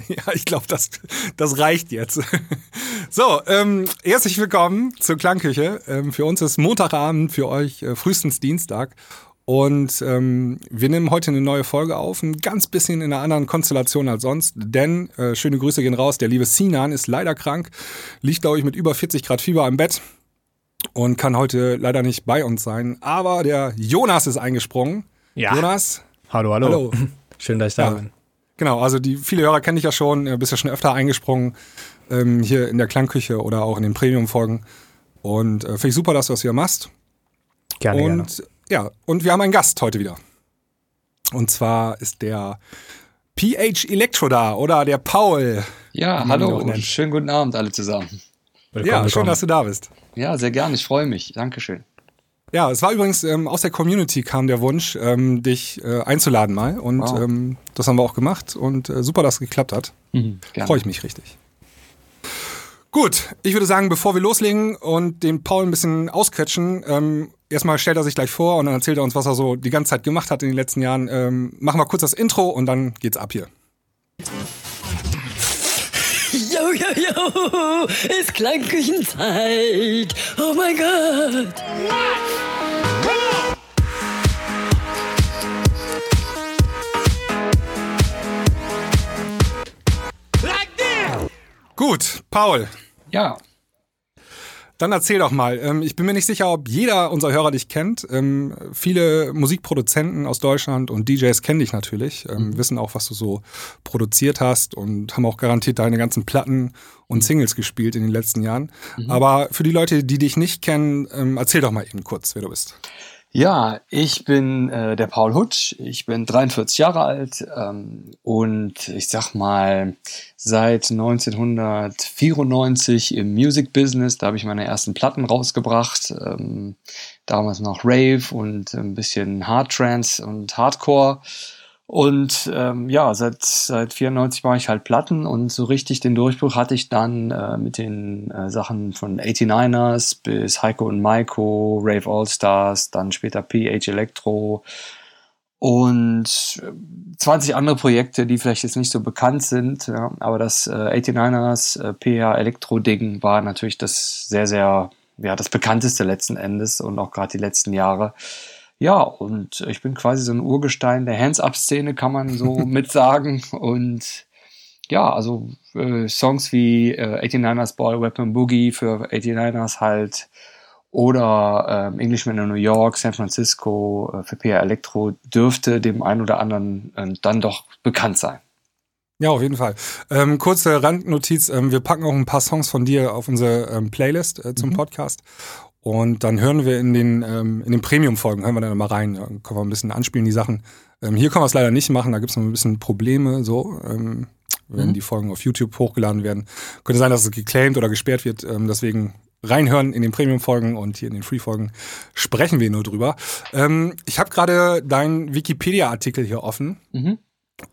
Ja, ich glaube, das, das reicht jetzt. So, ähm, herzlich willkommen zur Klangküche. Ähm, für uns ist Montagabend, für euch äh, frühestens Dienstag. Und ähm, wir nehmen heute eine neue Folge auf, ein ganz bisschen in einer anderen Konstellation als sonst, denn äh, schöne Grüße gehen raus, der liebe Sinan ist leider krank, liegt glaube ich mit über 40 Grad Fieber im Bett und kann heute leider nicht bei uns sein. Aber der Jonas ist eingesprungen. Ja. Jonas. Hallo, hallo. Hallo. Schön, dass ich da Ja. bin. Genau, also die viele Hörer kenne ich ja schon, äh, bist ja schon öfter eingesprungen ähm, hier in der Klangküche oder auch in den Premium-Folgen. Und äh, finde ich super, dass du das hier machst. Gerne, gerne. und ja, und wir haben einen Gast heute wieder. Und zwar ist der PH Electro da oder der Paul. Ja, hallo und schönen guten Abend alle zusammen. Willkommen, ja, schön, willkommen. dass du da bist. Ja, sehr gern, ich freue mich. Dankeschön. Ja, es war übrigens ähm, aus der Community kam der Wunsch, ähm, dich äh, einzuladen mal. Und Wow. ähm, das haben wir auch gemacht und äh, super, dass es geklappt hat. Mhm. Freue ich mich richtig. Gut, ich würde sagen, bevor wir loslegen und den Paul ein bisschen ausquetschen, ähm, erstmal stellt er sich gleich vor und dann erzählt er uns, was er so die ganze Zeit gemacht hat in den letzten Jahren. Ähm, machen wir kurz das Intro und dann geht's ab hier. Jo, jo, jo, ist Klangküchenzeit. Oh mein Gott. Gut, Paul, Ja, dann erzähl doch mal. Ähm, ich bin mir nicht sicher, ob jeder unserer Hörer dich kennt. Ähm, viele Musikproduzenten aus Deutschland und DJs kennen dich natürlich, ähm, wissen auch, was du so produziert hast und haben auch garantiert deine ganzen Platten und Singles gespielt in den letzten Jahren. Aber für die Leute, die dich nicht kennen, erzähl doch mal eben kurz, wer du bist. Ja, ich bin äh, der Paul Hutsch, ich bin 43 Jahre alt ähm, und ich sag mal seit 1994 im Music Business, da habe ich meine ersten Platten rausgebracht, ähm, damals noch Rave und ein bisschen Hard Trance und Hardcore. Und ähm, ja, seit, seit 94 mache ich halt Platten und so richtig den Durchbruch hatte ich dann äh, mit den äh, Sachen von 89ers bis Heiko und Maiko, Rave All Stars, dann später PH Electro und äh, 20 andere Projekte, die vielleicht jetzt nicht so bekannt sind, ja, aber das äh, 89ers äh, PH Electro Ding war natürlich das sehr, sehr, ja, das bekannteste letzten Endes und auch gerade die letzten Jahre. Ja, und ich bin quasi so ein Urgestein der Hands-Up-Szene, kann man so mit sagen. Und ja, also äh, Songs wie äh, 89ers Ball, Weapon Boogie für 89ers halt oder ähm, Englishman in New York, San Francisco äh, für PR Electro dürfte dem einen oder anderen äh, dann doch bekannt sein. Ja, auf jeden Fall. Ähm, kurze Randnotiz, ähm, wir packen auch ein paar Songs von dir auf unsere ähm, Playlist äh, zum Podcast. Und dann hören wir in den, ähm, in den Premium-Folgen, hören wir dann mal rein, ja, können wir ein bisschen anspielen, die Sachen. Ähm, hier können wir es leider nicht machen, da gibt es noch ein bisschen Probleme, so, ähm, wenn die Folgen auf YouTube hochgeladen werden. Könnte sein, dass es geclaimed oder gesperrt wird, ähm, deswegen reinhören in den Premium-Folgen und hier in den Free-Folgen sprechen wir nur drüber. Ähm, ich habe gerade deinen Wikipedia-Artikel hier offen Mhm.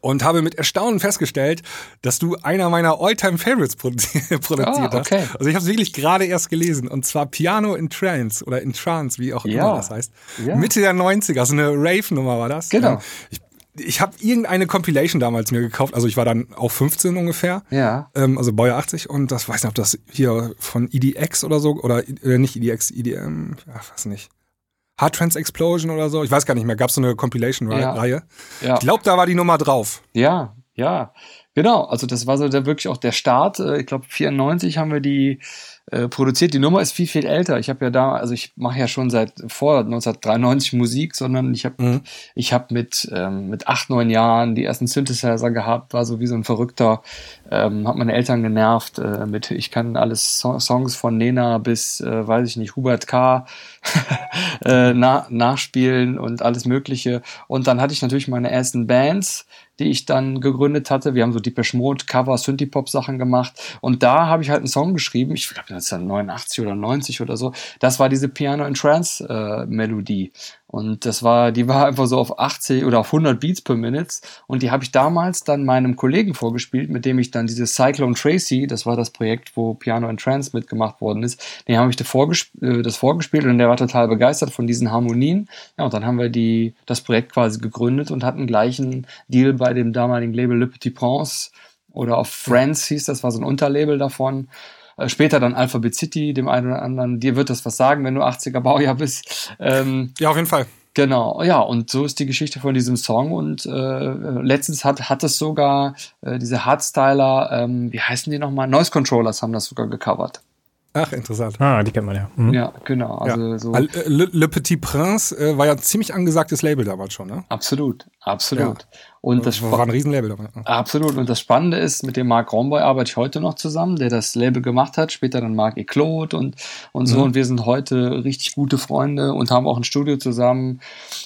Und habe mit Erstaunen festgestellt, dass du einer meiner All-Time-Favorites produzi produziert Ah, okay. hast. Also ich habe es wirklich gerade erst gelesen und zwar Piano in Trance oder in Trance, wie auch Ja. immer das heißt. Ja. Mitte der 90er, also eine Rave-Nummer war das. Genau. Ähm, Ich, ich habe irgendeine Compilation damals mir gekauft, also ich war dann auch 15 ungefähr. Ja. Ähm, also Baujahr 80 und das weiß nicht, ob das hier von EDX oder so oder äh, nicht EDX, EDM, ach, weiß nicht. Hard Trance Explosion oder so, ich weiß gar nicht mehr, gab es so eine Ja. Compilation-Reihe. Ja. Ich glaube, da war die Nummer drauf. Ja, ja, genau. Also das war so der wirklich auch der Start. Äh, Ich glaube 94 haben wir die äh, produziert. Die Nummer ist viel viel älter. Ich habe ja da, also ich mache ja schon seit vor 1993 Musik, sondern ich habe Mhm. ich habe mit ähm, mit acht neun Jahren die ersten Synthesizer gehabt, war so wie so ein Verrückter. Ähm, habe meine Eltern genervt äh, mit ich kann alles so Songs von Nena bis äh, weiß ich nicht Hubert K. äh, na nachspielen und alles Mögliche. Und dann hatte ich natürlich meine ersten Bands, die ich dann gegründet hatte. Wir haben so Depeche Mode, Cover, Synthie-Pop-Sachen gemacht. Und da habe ich halt einen Song geschrieben. Ich glaube, das ist dann 89 oder 90 oder so. Das war diese Piano and Trance äh, Melodie. Und das war, die war einfach so auf 80 oder auf 100 Beats per Minute. Und die habe ich damals dann meinem Kollegen vorgespielt, mit dem ich dann dieses Cyclone Tracy, das war das Projekt, wo Piano and Trance mitgemacht worden ist, dem habe ich das vorgesp äh, das vorgespielt und der war total begeistert von diesen Harmonien. Ja, und dann haben wir die, das Projekt quasi gegründet und hatten gleich einen Deal bei dem damaligen Label Le Petit Prince Oder auf Friends hieß das, war so ein Unterlabel davon. Äh, später dann Alphabet City, dem einen oder anderen. Dir wird das was sagen, wenn du 80er Baujahr bist. Ähm, ja, auf jeden Fall. Genau, ja, und so ist die Geschichte von diesem Song. Und äh, letztens hat, hat es sogar äh, diese Hardstyler, ähm, wie heißen die nochmal? Noise Controllers haben das sogar gecovert. Ach, interessant. Ah, die kennt man ja. Mhm. Ja, genau. Also ja. so Le, Le, Petit Prince äh, war ja ein ziemlich angesagtes Label damals schon, ne? Absolut, absolut. Ja. Und das war ein Riesenlabel dabei. Absolut. Und das Spannende ist, mit dem Marc Romboy arbeite ich heute noch zusammen, der das Label gemacht hat. Später dann Marc Eclot und, und so. Mhm. Und wir sind heute richtig gute Freunde und haben auch ein Studio zusammen.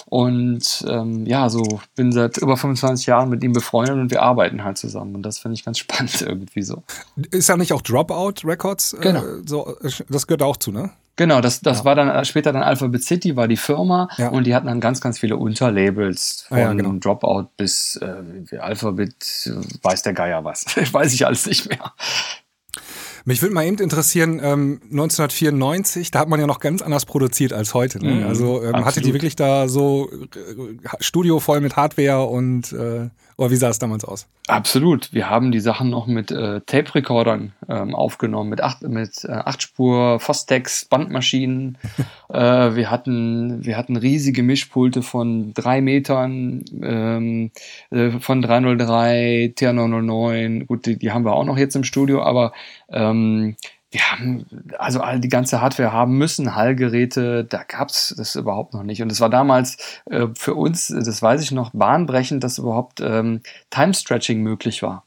Und ähm, ja, so bin seit über 25 Jahren mit ihm befreundet und wir arbeiten halt zusammen. Und das finde ich ganz spannend irgendwie so. Ist ja nicht auch Dropout Records? Genau. Äh, so, das gehört auch zu, ne? Genau, das, das ja. war dann äh, später dann Alphabet City, war die Firma ja. und die hatten dann ganz, ganz viele Unterlabels von ja, genau. Dropout bis äh, Alphabet, weiß der Geier was. weiß ich alles nicht mehr. Mich würde mal eben interessieren, ähm, 1994, da hat man ja noch ganz anders produziert als heute. Ne? Mhm, also ähm, hatte die wirklich da so äh, Studio voll mit Hardware und äh, oder wie sah es damals aus? Absolut. Wir haben die Sachen noch mit äh, Tape-Recordern ähm, aufgenommen, mit acht, mit äh, Achtspur, Fostex, Bandmaschinen. äh, wir hatten, wir hatten riesige Mischpulte von drei Metern, ähm, äh, von 303, TR909. Gut, die, die haben wir auch noch jetzt im Studio, aber ähm, wir haben also all die ganze Hardware haben müssen, Hallgeräte, da gab's das überhaupt noch nicht. Und es war damals äh, für uns, das weiß ich noch, bahnbrechend, dass überhaupt ähm, Time-Stretching möglich war.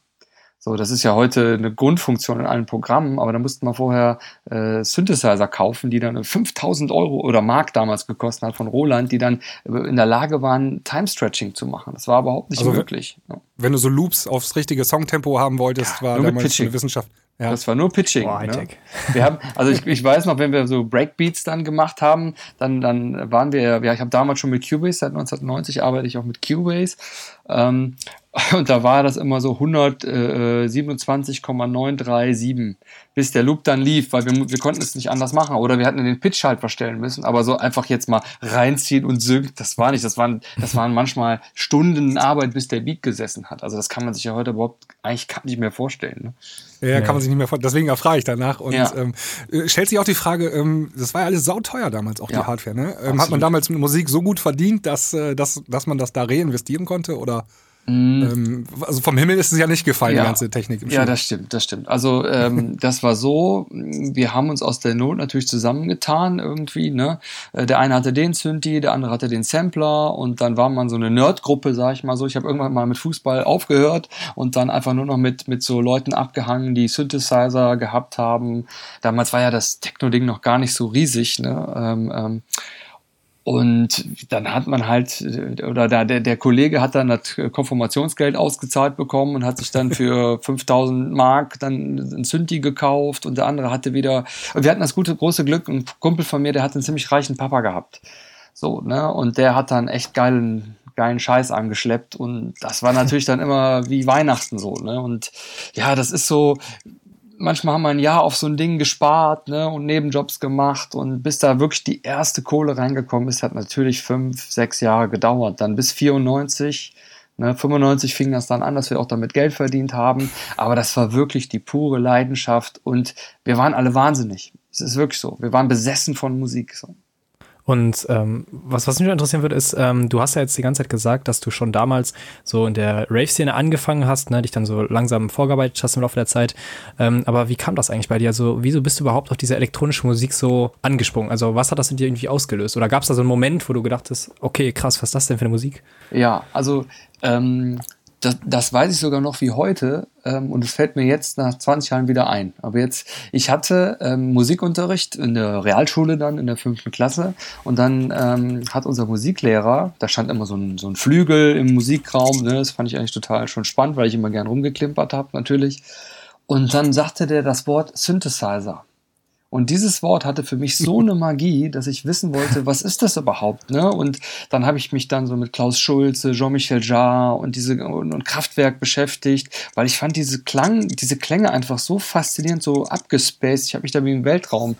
So, das ist ja heute eine Grundfunktion in allen Programmen, aber da musste man vorher äh, Synthesizer kaufen, die dann 5000 Euro oder Mark damals gekostet hat von Roland, die dann in der Lage waren, Time-Stretching zu machen. Das war überhaupt nicht also, möglich. Wenn du so Loops aufs richtige Songtempo haben wolltest, ja, war damals eine Wissenschaft. Ja. Das war nur Pitching. Boah, ne? Wir haben, also ich, ich weiß noch, wenn wir so Breakbeats dann gemacht haben, dann, dann waren wir, ja, ich habe damals schon mit Cubase, seit 1990 arbeite ich auch mit Cubase. Ähm, und da war das immer so 127,937, bis der Loop dann lief, weil wir, wir konnten es nicht anders machen. Oder wir hatten den Pitch halt verstellen müssen, aber so einfach jetzt mal reinziehen und sync, das war nicht. Das waren, das waren manchmal Stunden Arbeit, bis der Beat gesessen hat. Also das kann man sich ja heute überhaupt eigentlich nicht mehr vorstellen. Ne? Ja, kann man sich nicht mehr vorstellen. Deswegen frage ich danach. Und ja. ähm, äh, stellt sich auch die Frage, ähm, das war ja alles sauteuer damals, auch ja. die Hardware. Ne? Ähm, hat man damals mit Musik so gut verdient, dass, äh, dass, dass man das da reinvestieren konnte? Oder? Mhm. also vom Himmel ist es ja nicht gefallen, ja. die ganze Technik im Spiel. Ja, das stimmt, das stimmt. Also ähm, das war so, wir haben uns aus der Not natürlich zusammengetan irgendwie. Ne? Äh, der eine hatte den Synthi, der andere hatte den Sampler und dann war man so eine Nerdgruppe, sag ich mal so. Ich habe irgendwann mal mit Fußball aufgehört und dann einfach nur noch mit, mit so Leuten abgehangen, die Synthesizer gehabt haben. Damals war ja das Techno-Ding noch gar nicht so riesig. Ne? Ähm, ähm, und dann hat man halt, oder da, der, der Kollege hat dann das Konfirmationsgeld ausgezahlt bekommen und hat sich dann für 5000 Mark dann ein Synthi gekauft und der andere hatte wieder, wir hatten das gute, große Glück, ein Kumpel von mir, der hat einen ziemlich reichen Papa gehabt. So, ne, und der hat dann echt geilen, geilen Scheiß angeschleppt und das war natürlich dann immer wie Weihnachten so, ne, und ja, das ist so, manchmal haben wir ein Jahr auf so ein Ding gespart ne, und Nebenjobs gemacht und bis da wirklich die erste Kohle reingekommen ist, hat natürlich fünf, sechs Jahre gedauert. Dann bis 94, ne, 95 fing das dann an, dass wir auch damit Geld verdient haben. Aber das war wirklich die pure Leidenschaft und wir waren alle wahnsinnig. Es ist wirklich so. Wir waren besessen von Musik. So. Und ähm, was, was mich interessieren würde, ist, ähm, du hast ja jetzt die ganze Zeit gesagt, dass du schon damals so in der Rave-Szene angefangen hast, ne, dich dann so langsam vorgearbeitet hast im Laufe der Zeit. Ähm, aber wie kam das eigentlich bei dir? Also, wieso bist du überhaupt auf diese elektronische Musik so angesprungen? Also, was hat das in dir irgendwie ausgelöst? Oder gab es da so einen Moment, wo du gedacht hast, okay, krass, was ist das denn für eine Musik? Ja, also ähm, das, das weiß ich sogar noch wie heute ähm, und es fällt mir jetzt nach 20 Jahren wieder ein. Aber jetzt, ich hatte ähm, Musikunterricht in der Realschule dann in der fünften Klasse und dann ähm, hat unser Musiklehrer, da stand immer so ein, so ein Flügel im Musikraum, ne, das fand ich eigentlich total schon spannend, weil ich immer gern rumgeklimpert habe natürlich. Und dann sagte der das Wort Synthesizer. Und dieses Wort hatte für mich so eine Magie, dass ich wissen wollte, was ist das überhaupt? Ne? Und dann habe ich mich dann so mit Klaus Schulze, Jean-Michel Jarre und diese und, und, Kraftwerk beschäftigt, weil ich fand diese Klang, diese Klänge einfach so faszinierend, so abgespaced. Ich habe mich da wie im Weltraum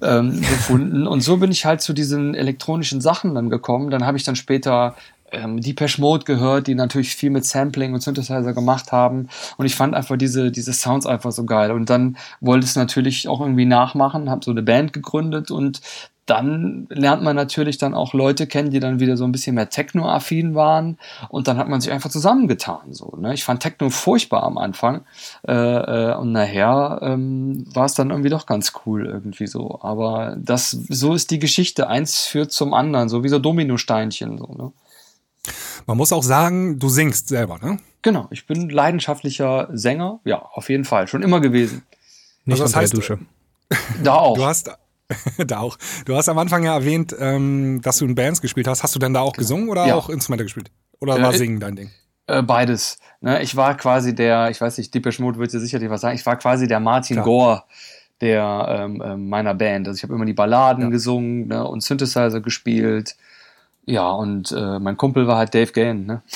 ähm, gefunden. Und so bin ich halt zu diesen elektronischen Sachen dann gekommen. Dann habe ich dann später ähm, Depeche Mode gehört, die natürlich viel mit Sampling und Synthesizer gemacht haben. Und ich fand einfach diese, diese Sounds einfach so geil. Und dann wollte es natürlich auch irgendwie nachmachen, habe so eine Band gegründet und dann lernt man natürlich dann auch Leute kennen, die dann wieder so ein bisschen mehr Techno-affin waren und dann hat man sich einfach zusammengetan. So, ne? Ich fand Techno furchtbar am Anfang äh, äh, und nachher ähm, war es dann irgendwie doch ganz cool irgendwie so. Aber das so ist die Geschichte. Eins führt zum anderen, so wie so Dominosteinchen. So, ne? Man muss auch sagen, du singst selber, ne? Genau, ich bin leidenschaftlicher Sänger, ja, auf jeden Fall, schon immer gewesen. Nicht Also das unter heißt, der Dusche. Da auch. Du hast da auch. Du hast am Anfang ja erwähnt, ähm, dass du in Bands gespielt hast. Hast du denn da auch gesungen oder Ja. auch Instrumente gespielt? Oder Äh, war ich- Singen dein Ding? Äh, beides. Ne? Ich war quasi der, ich weiß nicht, Deepesh Mode wird dir sicherlich was sagen, ich war quasi der Martin Klar. Gore der ähm, ähm, meiner Band. Also ich habe immer die Balladen Ja. gesungen ne? und Synthesizer gespielt. Ja, und äh, mein Kumpel war halt Dave Gahan, ne?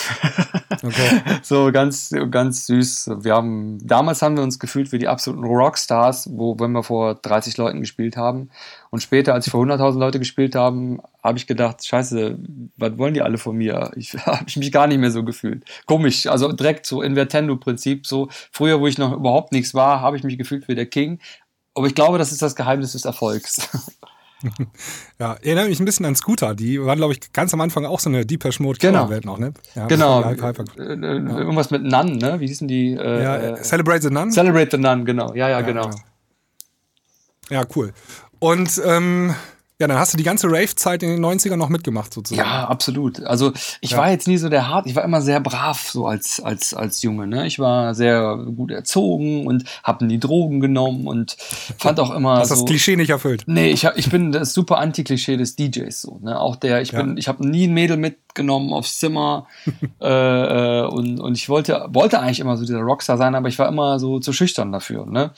Okay. so ganz, ganz süß. Wir haben, damals haben wir uns gefühlt wie die absoluten Rockstars, wo, wenn wir vor 30 Leuten gespielt haben. Und später, als ich vor 100.000 Leute gespielt haben, habe ich gedacht, scheiße, was wollen die alle von mir? Ich habe ich mich gar nicht mehr so gefühlt. Komisch, also direkt so Invertendo-Prinzip, so früher, wo ich noch überhaupt nichts war, habe ich mich gefühlt wie der King. Aber ich glaube, das ist das Geheimnis des Erfolgs. Ja, erinnert mich ein bisschen an Scooter. Die waren, glaube ich, ganz am Anfang auch so eine Deepesh Mode Genau. Welt noch, ne? Ja, genau. Hype, Hype, Hype. Äh, äh, Irgendwas mit Nun, ne? Wie hießen die? Äh, Ja, äh, äh, Celebrate the Nun. Celebrate the Nun, genau. Ja, ja, genau. Ja, cool. Und ähm, ja, dann hast du die ganze Rave-Zeit in den 90ern noch mitgemacht, sozusagen. Ja, absolut. Also ich Ja. war jetzt nie so der hart, ich war immer sehr brav so als als als Junge. Ne? Ich war sehr gut erzogen und habe nie Drogen genommen und fand auch immer Hast so. das Klischee nicht erfüllt. Nee, ich, hab, ich bin das super Anti-Klischee des DJs so. Ne? Auch der, ich bin, Ja. ich habe nie ein Mädel mitgenommen aufs Zimmer äh, äh, und, und ich wollte, wollte eigentlich immer so dieser Rockstar sein, aber ich war immer so zu schüchtern dafür. Ne?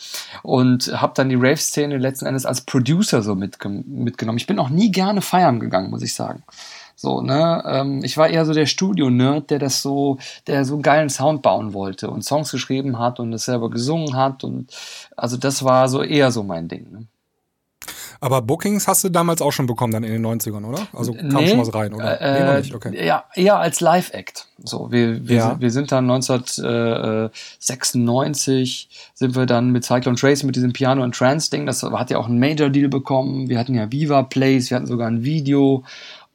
Und habe dann die Rave-Szene letzten Endes als Producer so mitge mitgenommen. Ich bin auch nie gerne feiern gegangen, muss ich sagen. So, ne, ähm, ich war eher so der Studio-Nerd, der das so, der so einen geilen Sound bauen wollte und Songs geschrieben hat und es selber gesungen hat und also das war so eher so mein Ding. Ne? Aber Bookings hast du damals auch schon bekommen, dann in den 90ern, oder? Also kam Nee, schon was rein, oder? Äh, nee, nicht, okay. Ja, eher als Live-Act. So, wir, wir, Ja. sind, wir sind dann 1996 sind wir dann mit Cyclone Trace mit diesem Piano und Trance Ding, das hat ja auch einen Major Deal bekommen. Wir hatten ja Viva Plays, wir hatten sogar ein Video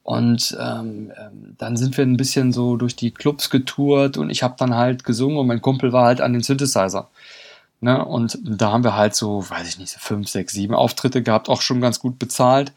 und ähm, ähm, dann sind wir ein bisschen so durch die Clubs getourt und ich habe dann halt gesungen und mein Kumpel war halt an den Synthesizer. Ne? Und da haben wir halt so, weiß ich nicht, so fünf, sechs, sieben Auftritte gehabt, auch schon ganz gut bezahlt.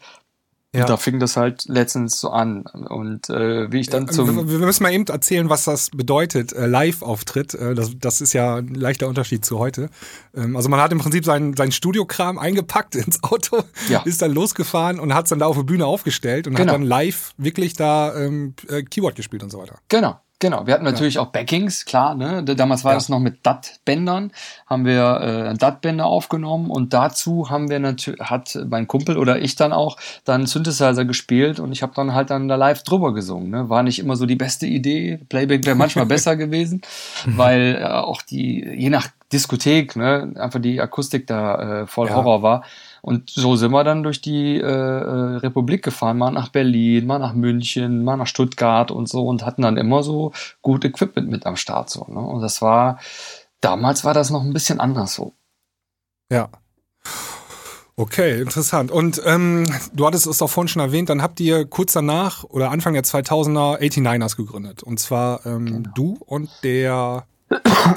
Ja. Und da fing das halt letztens so an. Und äh, wie ich dann wir, zum. wir müssen mal eben erzählen, was das bedeutet, äh, Live-Auftritt. Äh, das, das ist ja ein leichter Unterschied zu heute. Ähm, also man hat im Prinzip sein, sein Studiokram eingepackt ins Auto, Ja. ist dann losgefahren und hat es dann da auf der Bühne aufgestellt und Genau. hat dann live wirklich da ähm, äh, Keyboard gespielt und so weiter. Genau, genau. Wir hatten natürlich auch Backings, klar. Ne? Damals war Ja. das noch mit DAT-Bändern. Haben wir äh, DAT-Bänder aufgenommen und dazu haben wir natürlich, hat mein Kumpel oder ich dann auch dann Synthesizer gespielt und ich habe dann halt dann da live drüber gesungen. Ne? War nicht immer so die beste Idee. Playback wäre manchmal besser gewesen, weil äh, auch die, je nach Diskothek, ne, einfach die Akustik da äh, voll Ja. Horror war. Und so sind wir dann durch die äh, äh, Republik gefahren, mal nach Berlin, mal nach München, mal nach Stuttgart und so und hatten dann immer so gut Equipment mit am Start so. Ne? Und das war, damals war das noch ein bisschen anders so. Ja. Okay, interessant. Und ähm, du hattest es auch vorhin schon erwähnt, dann habt ihr kurz danach oder Anfang der 2000er 89ers gegründet. Und zwar ähm, Genau. du und der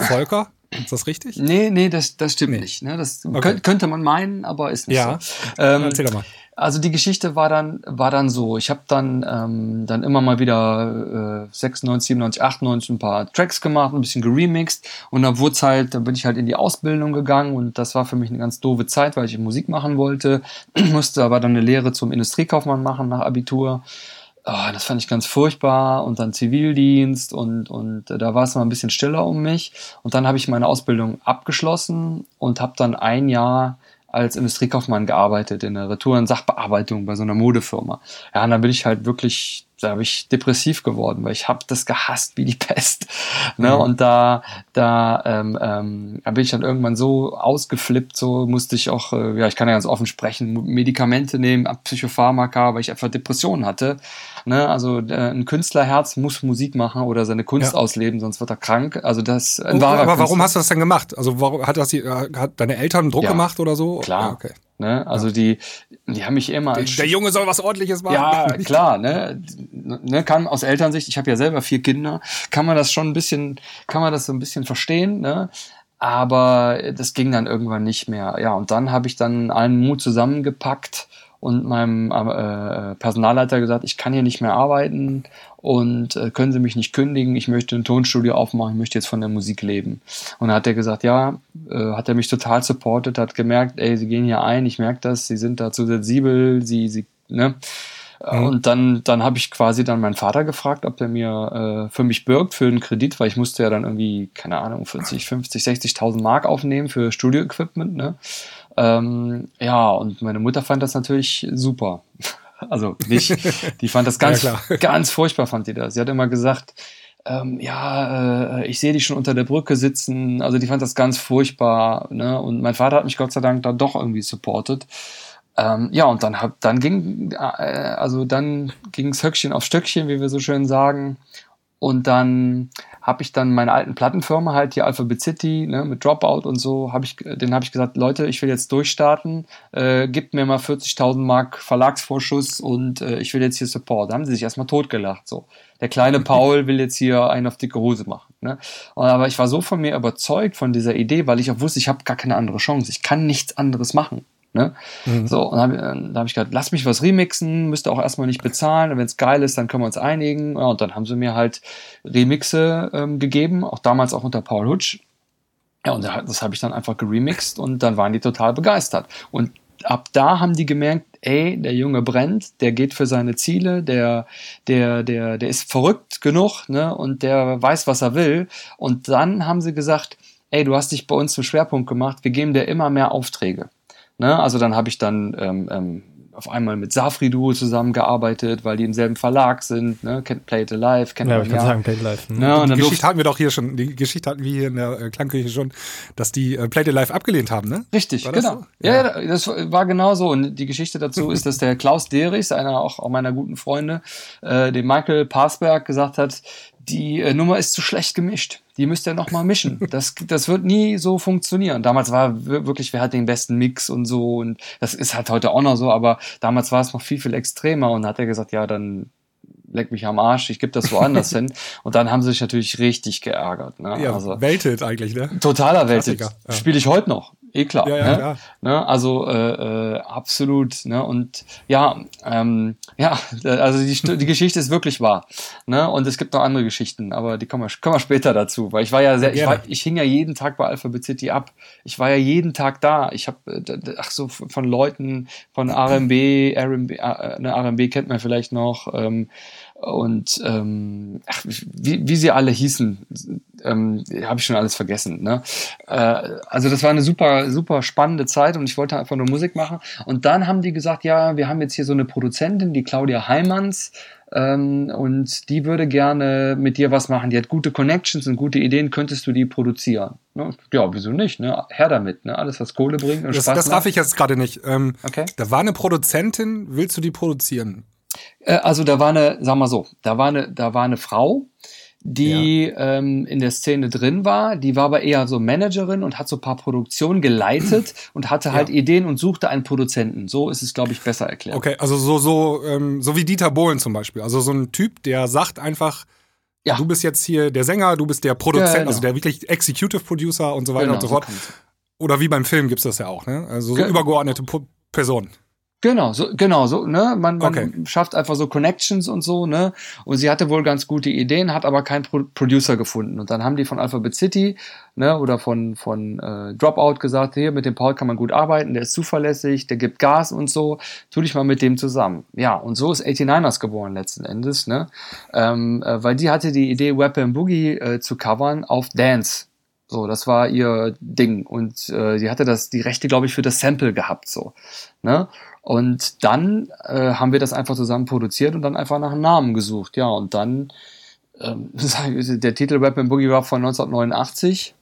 Volker. Ist das richtig? Nee, nee, das, das stimmt Nee. nicht. Ne? Das Okay. könnt, könnte man meinen, aber ist nicht Ja. so. Ähm, Erzähl doch mal. Also die Geschichte war dann war dann so. Ich habe dann ähm, dann immer mal wieder äh, 96, 97, 98 ein paar Tracks gemacht, ein bisschen geremixed und dann wurde halt, dann bin ich halt in die Ausbildung gegangen und das war für mich eine ganz doofe Zeit, weil ich Musik machen wollte, musste aber dann eine Lehre zum Industriekaufmann machen nach Abitur. Ah, das fand ich ganz furchtbar und dann Zivildienst und und äh, da war es mal ein bisschen stiller um mich und dann habe ich meine Ausbildung abgeschlossen und habe dann ein Jahr als Industriekaufmann gearbeitet in der Retour- und Sachbearbeitung bei so einer Modefirma. Ja, und dann bin ich halt wirklich da habe ich depressiv geworden, weil ich habe das gehasst wie die Pest. Ne? Mhm. Und da, da, ähm, ähm, da bin ich dann irgendwann so ausgeflippt, so musste ich auch, äh, ja, ich kann ja ganz offen sprechen, Medikamente nehmen, Psychopharmaka, weil ich einfach Depressionen hatte. Ne? Also äh, ein Künstlerherz muss Musik machen oder seine Kunst ja. ausleben, sonst wird er krank. Also das ein oh, wahrer Aber warum hast du das denn gemacht? Also warum hat das die, äh, hat deine Eltern Druck ja, gemacht oder so? Klar. Ja, okay. Ne? Also ja. die, die haben mich immer. Der, der, Junge soll was ordentliches machen. Ja, klar, ne? ne? Kann aus Elternsicht, ich habe ja selber vier Kinder, kann man das schon ein bisschen, kann man das so ein bisschen verstehen, ne? Aber das ging dann irgendwann nicht mehr. Ja, und dann habe ich dann allen Mut zusammengepackt und meinem äh, Personalleiter gesagt, ich kann hier nicht mehr arbeiten und äh, können Sie mich nicht kündigen, ich möchte ein Tonstudio aufmachen, ich möchte jetzt von der Musik leben. Und dann hat er gesagt, ja, äh, hat er mich total supportet, hat gemerkt, ey, Sie gehen hier ein, ich merke das, Sie sind da zu sensibel, Sie, Sie, ne? Mhm. Und dann, dann habe ich quasi dann meinen Vater gefragt, ob er mir äh, für mich birgt für einen Kredit, weil ich musste ja dann irgendwie, keine Ahnung, 40, 50, 60.000 Mark aufnehmen für Studio-Equipment. Ne? Ähm, ja, und meine Mutter fand das natürlich super. Also nicht, die fand das ganz, ja, ganz furchtbar, fand die das. Sie hat immer gesagt, ähm, ja, äh, ich sehe dich schon unter der Brücke sitzen. Also die fand das ganz furchtbar. Ne? Und mein Vater hat mich Gott sei Dank da doch irgendwie supportet. Ähm, ja, und dann hab, dann ging, äh, also dann ging's Höckchen auf Stöckchen, wie wir so schön sagen. Und dann habe ich dann meine alten Plattenfirma halt die Alphabet City ne, mit Dropout und so, habe ich, den habe ich gesagt, Leute, ich will jetzt durchstarten, äh, gebt mir mal 40.000 Mark Verlagsvorschuss und äh, ich will jetzt hier Support. Da haben sie sich erstmal totgelacht so. Der kleine Paul will jetzt hier einen auf dicke Hose machen. Ne? Aber ich war so von mir überzeugt von dieser Idee, weil ich auch wusste, ich habe gar keine andere Chance. Ich kann nichts anderes machen. Ne? Mhm. So, und hab, da habe ich gesagt, lass mich was remixen, müsste auch erstmal nicht bezahlen, wenn es geil ist, dann können wir uns einigen. Ja, und dann haben sie mir halt Remixe ähm, gegeben, auch damals auch unter Paul Hutsch. Ja, und das habe ich dann einfach geremixt und dann waren die total begeistert. Und ab da haben die gemerkt, ey, der Junge brennt, der geht für seine Ziele, der, der, der, der ist verrückt genug, ne, und der weiß, was er will. Und dann haben sie gesagt, ey, du hast dich bei uns zum Schwerpunkt gemacht, wir geben dir immer mehr Aufträge. Ne? Also dann habe ich dann ähm, ähm, auf einmal mit Safri Duo zusammengearbeitet, weil die im selben Verlag sind, ne? Kennt Play It Alive, kennt ja, man ich kann ja. sagen, Play It Alive. Ne? Ja, und die Geschichte hatten wir doch hier schon, die Geschichte hatten wir hier in der äh, Klangkirche schon, dass die äh, Play It Alive abgelehnt haben, ne? Richtig, genau. So? Ja. ja, das war genau so. Und die Geschichte dazu ist, dass der Klaus Derichs, einer auch, auch meiner guten Freunde, äh, dem Michael Passberg gesagt hat, die äh, Nummer ist zu schlecht gemischt. Die müsst ihr noch mal mischen. Das, das wird nie so funktionieren. Damals war wirklich, wer hat den besten Mix und so. Und das ist halt heute auch noch so, aber damals war es noch viel, viel extremer. Und hat er gesagt, ja, dann leck mich am Arsch, ich gebe das woanders hin. Und dann haben sie sich natürlich richtig geärgert. Ne? Ja, also, Welthit eigentlich, ne? Totaler Welthit. Ja. Spiele ich heute noch eh klar. Ja, ja, ne? Klar. Ne? Also äh, äh, absolut. Ne? Und ja, ähm, ja, also die, die Geschichte ist wirklich wahr. Ne? Und es gibt noch andere Geschichten, aber die kommen wir, kommen wir später dazu. Weil ich war ja sehr, ich, war, ich hing ja jeden Tag bei Alphabet City ab. Ich war ja jeden Tag da. Ich habe, äh, ach so, von Leuten, von RMB, RMB, äh, ne, RMB kennt man vielleicht noch. Ähm, und ähm, ach, wie, wie sie alle hießen, ähm, habe ich schon alles vergessen. Ne? Äh, also das war eine super, super spannende Zeit und ich wollte einfach nur Musik machen. Und dann haben die gesagt, ja, wir haben jetzt hier so eine Produzentin, die Claudia Heimanns, ähm, und die würde gerne mit dir was machen. Die hat gute Connections und gute Ideen, könntest du die produzieren? Ne? Ja, wieso nicht? Ne? Her damit, ne? Alles, was Kohle bringt und das, Spaß Das darf ich jetzt gerade nicht. Ähm, okay. Da war eine Produzentin, willst du die produzieren? Äh, also da war eine, sag mal so, da war eine, da war eine Frau, die ja. ähm, in der Szene drin war. Die war aber eher so Managerin und hat so ein paar Produktionen geleitet und hatte halt ja. Ideen und suchte einen Produzenten. So ist es, glaube ich, besser erklärt. Okay, also so, so, ähm, so wie Dieter Bohlen zum Beispiel. Also so ein Typ, der sagt einfach, ja. du bist jetzt hier der Sänger, du bist der Produzent, genau. also der wirklich Executive Producer und so weiter genau, und so fort. So Oder wie beim Film gibt es das ja auch, ne? Also so übergeordnete Personen. Genau, so, genau, so, ne? Man, man okay. schafft einfach so Connections und so, ne? Und sie hatte wohl ganz gute Ideen, hat aber keinen Pro Producer gefunden. Und dann haben die von Alphabet City, ne, oder von, von äh, Dropout gesagt, hier, mit dem Paul kann man gut arbeiten, der ist zuverlässig, der gibt Gas und so, tu dich mal mit dem zusammen. Ja, und so ist 89ers geboren letzten Endes, ne? Ähm, äh, weil die hatte die Idee, Weapon Boogie äh, zu covern auf Dance. So, das war ihr Ding. Und äh, sie hatte das, die Rechte, glaube ich, für das Sample gehabt. So. Ne? Und dann äh, haben wir das einfach zusammen produziert und dann einfach nach einem Namen gesucht. Ja, und dann, ähm, der Titel Rap and Boogie war von 1989.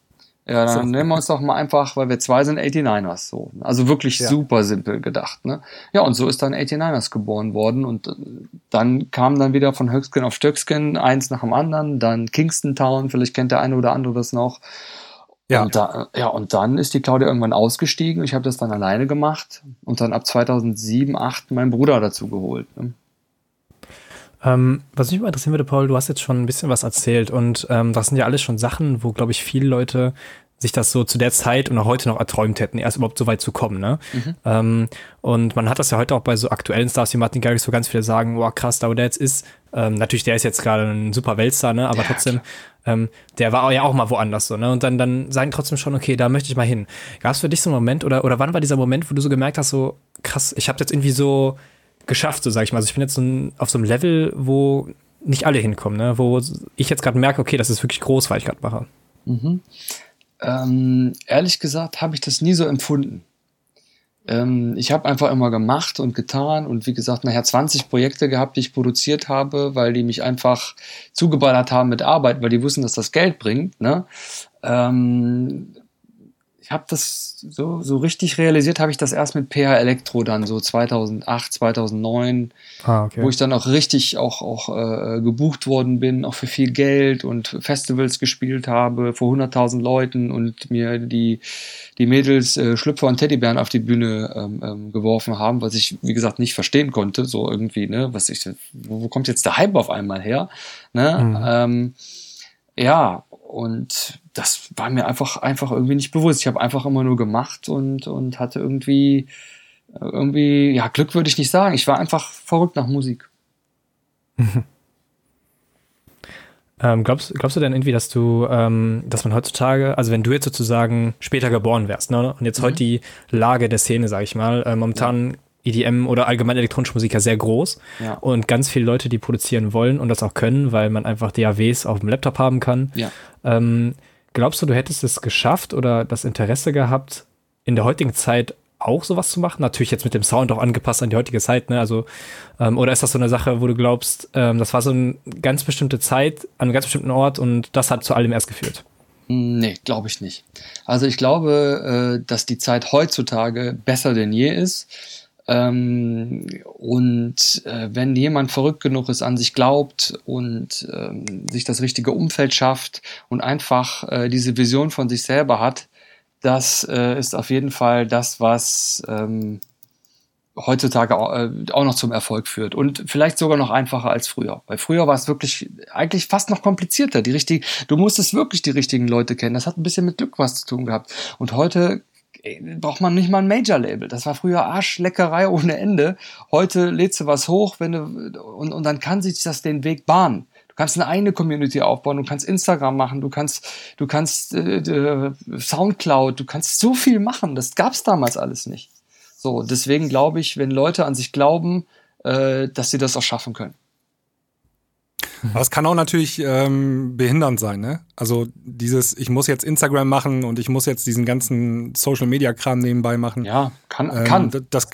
Ja, dann nehmen wir uns doch mal einfach, weil wir zwei sind 89ers, so. Also wirklich ja. super simpel gedacht, ne? Ja, und so ist dann 89ers geboren worden und äh, dann kam dann wieder von Höchskin auf Stöckskin eins nach dem anderen, dann Kingston Town, vielleicht kennt der eine oder andere das noch. Ja. Und, da, ja, und dann ist die Claudia irgendwann ausgestiegen. Ich habe das dann alleine gemacht und dann ab 2007, 2008 meinen Bruder dazu geholt. Ne? Ähm, was mich mal interessieren würde, Paul, du hast jetzt schon ein bisschen was erzählt und ähm, das sind ja alles schon Sachen, wo, glaube ich, viele Leute sich das so zu der Zeit und auch heute noch erträumt hätten, erst überhaupt so weit zu kommen. Ne? Mhm. Ähm, und man hat das ja heute auch bei so aktuellen Stars wie Martin Garrix, wo ganz viele sagen, wow, krass, da wo der jetzt ist. Ähm, natürlich, der ist jetzt gerade ein super Weltstar, ne? aber ja, trotzdem, ähm, der war ja auch mal woanders so. Ne? Und dann, dann sagen trotzdem schon, okay, da möchte ich mal hin. Gab es für dich so einen Moment oder, oder wann war dieser Moment, wo du so gemerkt hast, so krass, ich habe jetzt irgendwie so geschafft, so sag ich mal. Also ich bin jetzt so ein, auf so einem Level, wo nicht alle hinkommen, ne? wo ich jetzt gerade merke, okay, das ist wirklich groß, was ich gerade mache. Mhm. Ähm, ehrlich gesagt habe ich das nie so empfunden. Ähm, ich habe einfach immer gemacht und getan und wie gesagt, nachher 20 Projekte gehabt, die ich produziert habe, weil die mich einfach zugeballert haben mit Arbeit, weil die wussten, dass das Geld bringt. Ne? Ähm, ich habe das so, so richtig realisiert, habe ich das erst mit PH Elektro dann so 2008, 2009, ah, okay. wo ich dann auch richtig auch, auch äh, gebucht worden bin, auch für viel Geld und Festivals gespielt habe vor 100.000 Leuten und mir die, die Mädels äh, Schlüpfer und Teddybären auf die Bühne ähm, ähm, geworfen haben, was ich, wie gesagt, nicht verstehen konnte, so irgendwie, ne, was ich, wo, wo kommt jetzt der Hype auf einmal her, ne, mhm. ähm, ja, und das war mir einfach, einfach irgendwie nicht bewusst. Ich habe einfach immer nur gemacht und, und hatte irgendwie, irgendwie, ja, Glück würde ich nicht sagen. Ich war einfach verrückt nach Musik. ähm, glaubst, glaubst du denn irgendwie, dass du, ähm, dass man heutzutage, also wenn du jetzt sozusagen später geboren wärst, ne, und jetzt mhm. heute die Lage der Szene, sag ich mal, äh, momentan EDM oder allgemein elektronische Musik ja sehr groß ja. und ganz viele Leute, die produzieren wollen und das auch können, weil man einfach DAWs auf dem Laptop haben kann. Ja. Ähm, glaubst du, du hättest es geschafft oder das Interesse gehabt, in der heutigen Zeit auch sowas zu machen? Natürlich jetzt mit dem Sound auch angepasst an die heutige Zeit, ne? Also, ähm, oder ist das so eine Sache, wo du glaubst, ähm, das war so eine ganz bestimmte Zeit an einem ganz bestimmten Ort und das hat zu allem erst geführt? Nee, glaube ich nicht. Also ich glaube, äh, dass die Zeit heutzutage besser denn je ist ähm, und äh, wenn jemand verrückt genug ist, an sich glaubt und ähm, sich das richtige Umfeld schafft und einfach äh, diese Vision von sich selber hat, das äh, ist auf jeden Fall das, was ähm, heutzutage auch, äh, auch noch zum Erfolg führt und vielleicht sogar noch einfacher als früher. Weil früher war es wirklich eigentlich fast noch komplizierter. Die richtigen, du musstest wirklich die richtigen Leute kennen. Das hat ein bisschen mit Glück was zu tun gehabt. Und heute braucht man nicht mal ein Major-Label. Das war früher Arschleckerei ohne Ende. Heute lädst du was hoch, wenn du, und, und dann kann sich das den Weg bahnen. Du kannst eine eigene Community aufbauen, du kannst Instagram machen, du kannst, du kannst äh, Soundcloud, du kannst so viel machen. Das gab's damals alles nicht. So, deswegen glaube ich, wenn Leute an sich glauben, äh, dass sie das auch schaffen können. Aber es kann auch natürlich ähm, behindernd sein, ne? Also dieses, ich muss jetzt Instagram machen und ich muss jetzt diesen ganzen Social Media Kram nebenbei machen. Ja, kann, ähm, kann. Das,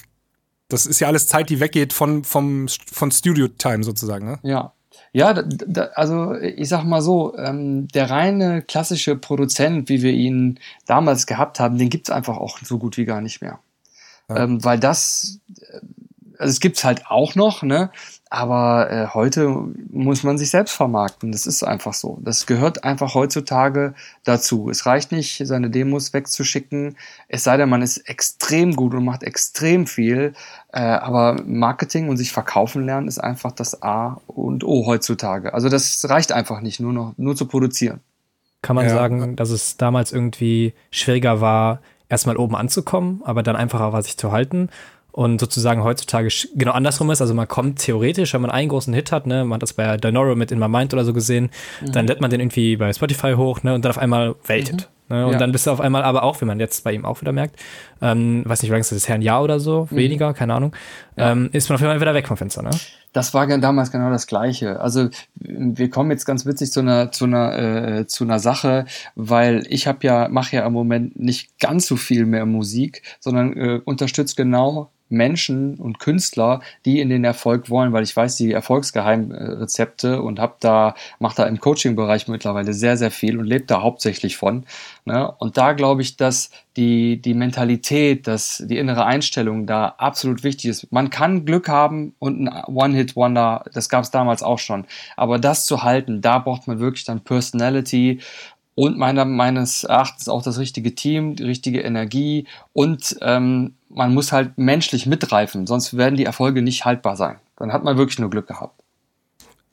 das ist ja alles Zeit, die weggeht von, vom, von Studio Time sozusagen, ne? Ja. Ja, da, da, also ich sag mal so, ähm, der reine klassische Produzent, wie wir ihn damals gehabt haben, den gibt's einfach auch so gut wie gar nicht mehr. Ja. Ähm, weil das, äh, also es gibt's halt auch noch, ne? Aber äh, heute muss man sich selbst vermarkten. Das ist einfach so. Das gehört einfach heutzutage dazu. Es reicht nicht, seine Demos wegzuschicken. Es sei denn, man ist extrem gut und macht extrem viel. Äh, aber Marketing und sich verkaufen lernen ist einfach das A und O heutzutage. Also das reicht einfach nicht, nur noch nur zu produzieren. Kann man ja. sagen, dass es damals irgendwie schwieriger war, erstmal oben anzukommen, aber dann einfacher war, sich zu halten? Und sozusagen heutzutage genau andersrum ist. Also man kommt theoretisch, wenn man einen großen Hit hat, ne, man hat das bei Dinoro mit In My Mind oder so gesehen, mhm. dann lädt man den irgendwie bei Spotify hoch, ne, und dann auf einmal weltet. Mhm. Ne, und ja. dann bist du auf einmal aber auch, wie man jetzt bei ihm auch wieder merkt, ähm, weiß nicht, wie lange ist das her, ein Jahr oder so, mhm. weniger, keine Ahnung, ja. ähm, ist man auf einmal wieder weg vom Fenster, ne? das war damals genau das Gleiche. Also wir kommen jetzt ganz witzig zu einer zu einer äh, zu einer Sache, weil ich habe ja mache ja im Moment nicht ganz so viel mehr Musik, sondern äh, unterstütze genau Menschen und Künstler, die in den Erfolg wollen, weil ich weiß die Erfolgsgeheimrezepte und habe da mache da im Coaching-Bereich mittlerweile sehr sehr viel und lebe da hauptsächlich von. Ne? Und da glaube ich, dass die die Mentalität, dass die innere Einstellung da absolut wichtig ist. Man kann Glück haben und ein One-Hit-Wonder, das gab es damals auch schon, aber das zu halten, da braucht man wirklich dann Personality und meiner, meines Erachtens auch das richtige Team, die richtige Energie und ähm, man muss halt menschlich mitreifen, sonst werden die Erfolge nicht haltbar sein. Dann hat man wirklich nur Glück gehabt.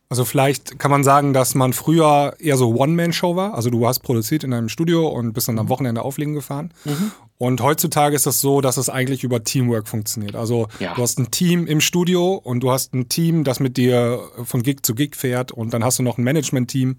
Also vielleicht kann man sagen, dass man früher eher so One-Man-Show war. Also du hast produziert in einem Studio und bist dann am mhm. Wochenende auflegen gefahren. Mhm. Und heutzutage ist das so, dass es eigentlich über Teamwork funktioniert. Also ja. du hast ein Team im Studio und du hast ein Team, das mit dir von Gig zu Gig fährt und dann hast du noch ein Management-Team,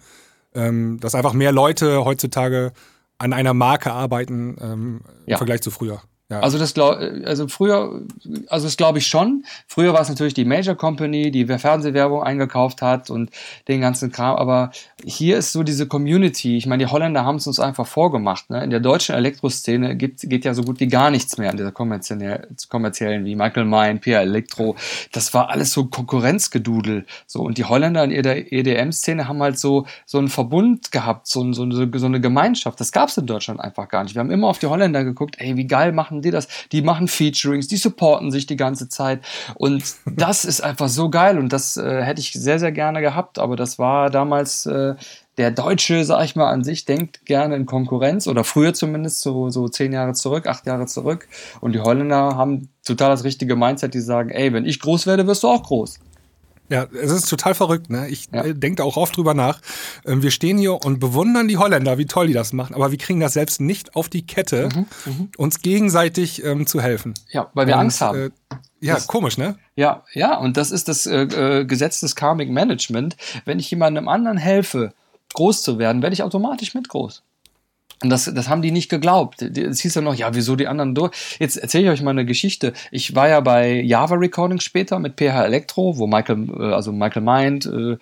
ähm, dass einfach mehr Leute heutzutage an einer Marke arbeiten ähm, im ja. Vergleich zu früher. Ja. Also das glaub, also früher, also das glaube ich schon. Früher war es natürlich die Major Company, die Fernsehwerbung eingekauft hat und den ganzen Kram. Aber hier ist so diese Community. Ich meine, die Holländer haben es uns einfach vorgemacht. Ne? In der deutschen Elektroszene gibt, geht ja so gut wie gar nichts mehr an dieser kommerziellen, kommerziellen wie Michael Main, Pia Elektro. Das war alles so Konkurrenzgedudel. So und die Holländer in der EDM-Szene haben halt so so einen Verbund gehabt, so, so, so eine Gemeinschaft. Das gab es in Deutschland einfach gar nicht. Wir haben immer auf die Holländer geguckt. Ey, wie geil machen machen die das? Die machen Featurings, die supporten sich die ganze Zeit. Und das ist einfach so geil und das äh, hätte ich sehr, sehr gerne gehabt. Aber das war damals äh, der Deutsche, sag ich mal, an sich denkt gerne in Konkurrenz oder früher zumindest so, so zehn Jahre zurück, acht Jahre zurück. Und die Holländer haben total das richtige Mindset, die sagen, ey, wenn ich groß werde, wirst du auch groß. Ja, es ist total verrückt, ne? Ich ja. Äh, denke auch oft drüber nach. Ähm, wir stehen hier und bewundern die Holländer, wie toll die das machen, aber wir kriegen das selbst nicht auf die Kette, mhm, mhm. uns gegenseitig ähm, zu helfen. Ja, weil wir und, Angst haben. Äh, ja, das, komisch, ne? Ja, ja, und das ist das äh, äh, Gesetz des Karmic Management. Wenn ich jemandem anderen helfe, groß zu werden, werde ich automatisch mit groß. Und das, das haben die nicht geglaubt. Es hieß ja noch, ja, wieso die anderen durch? Jetzt erzähle ich euch mal eine Geschichte. Ich war ja bei Java Recording später mit PH Electro, wo Michael, äh, also Michael Mind, äh,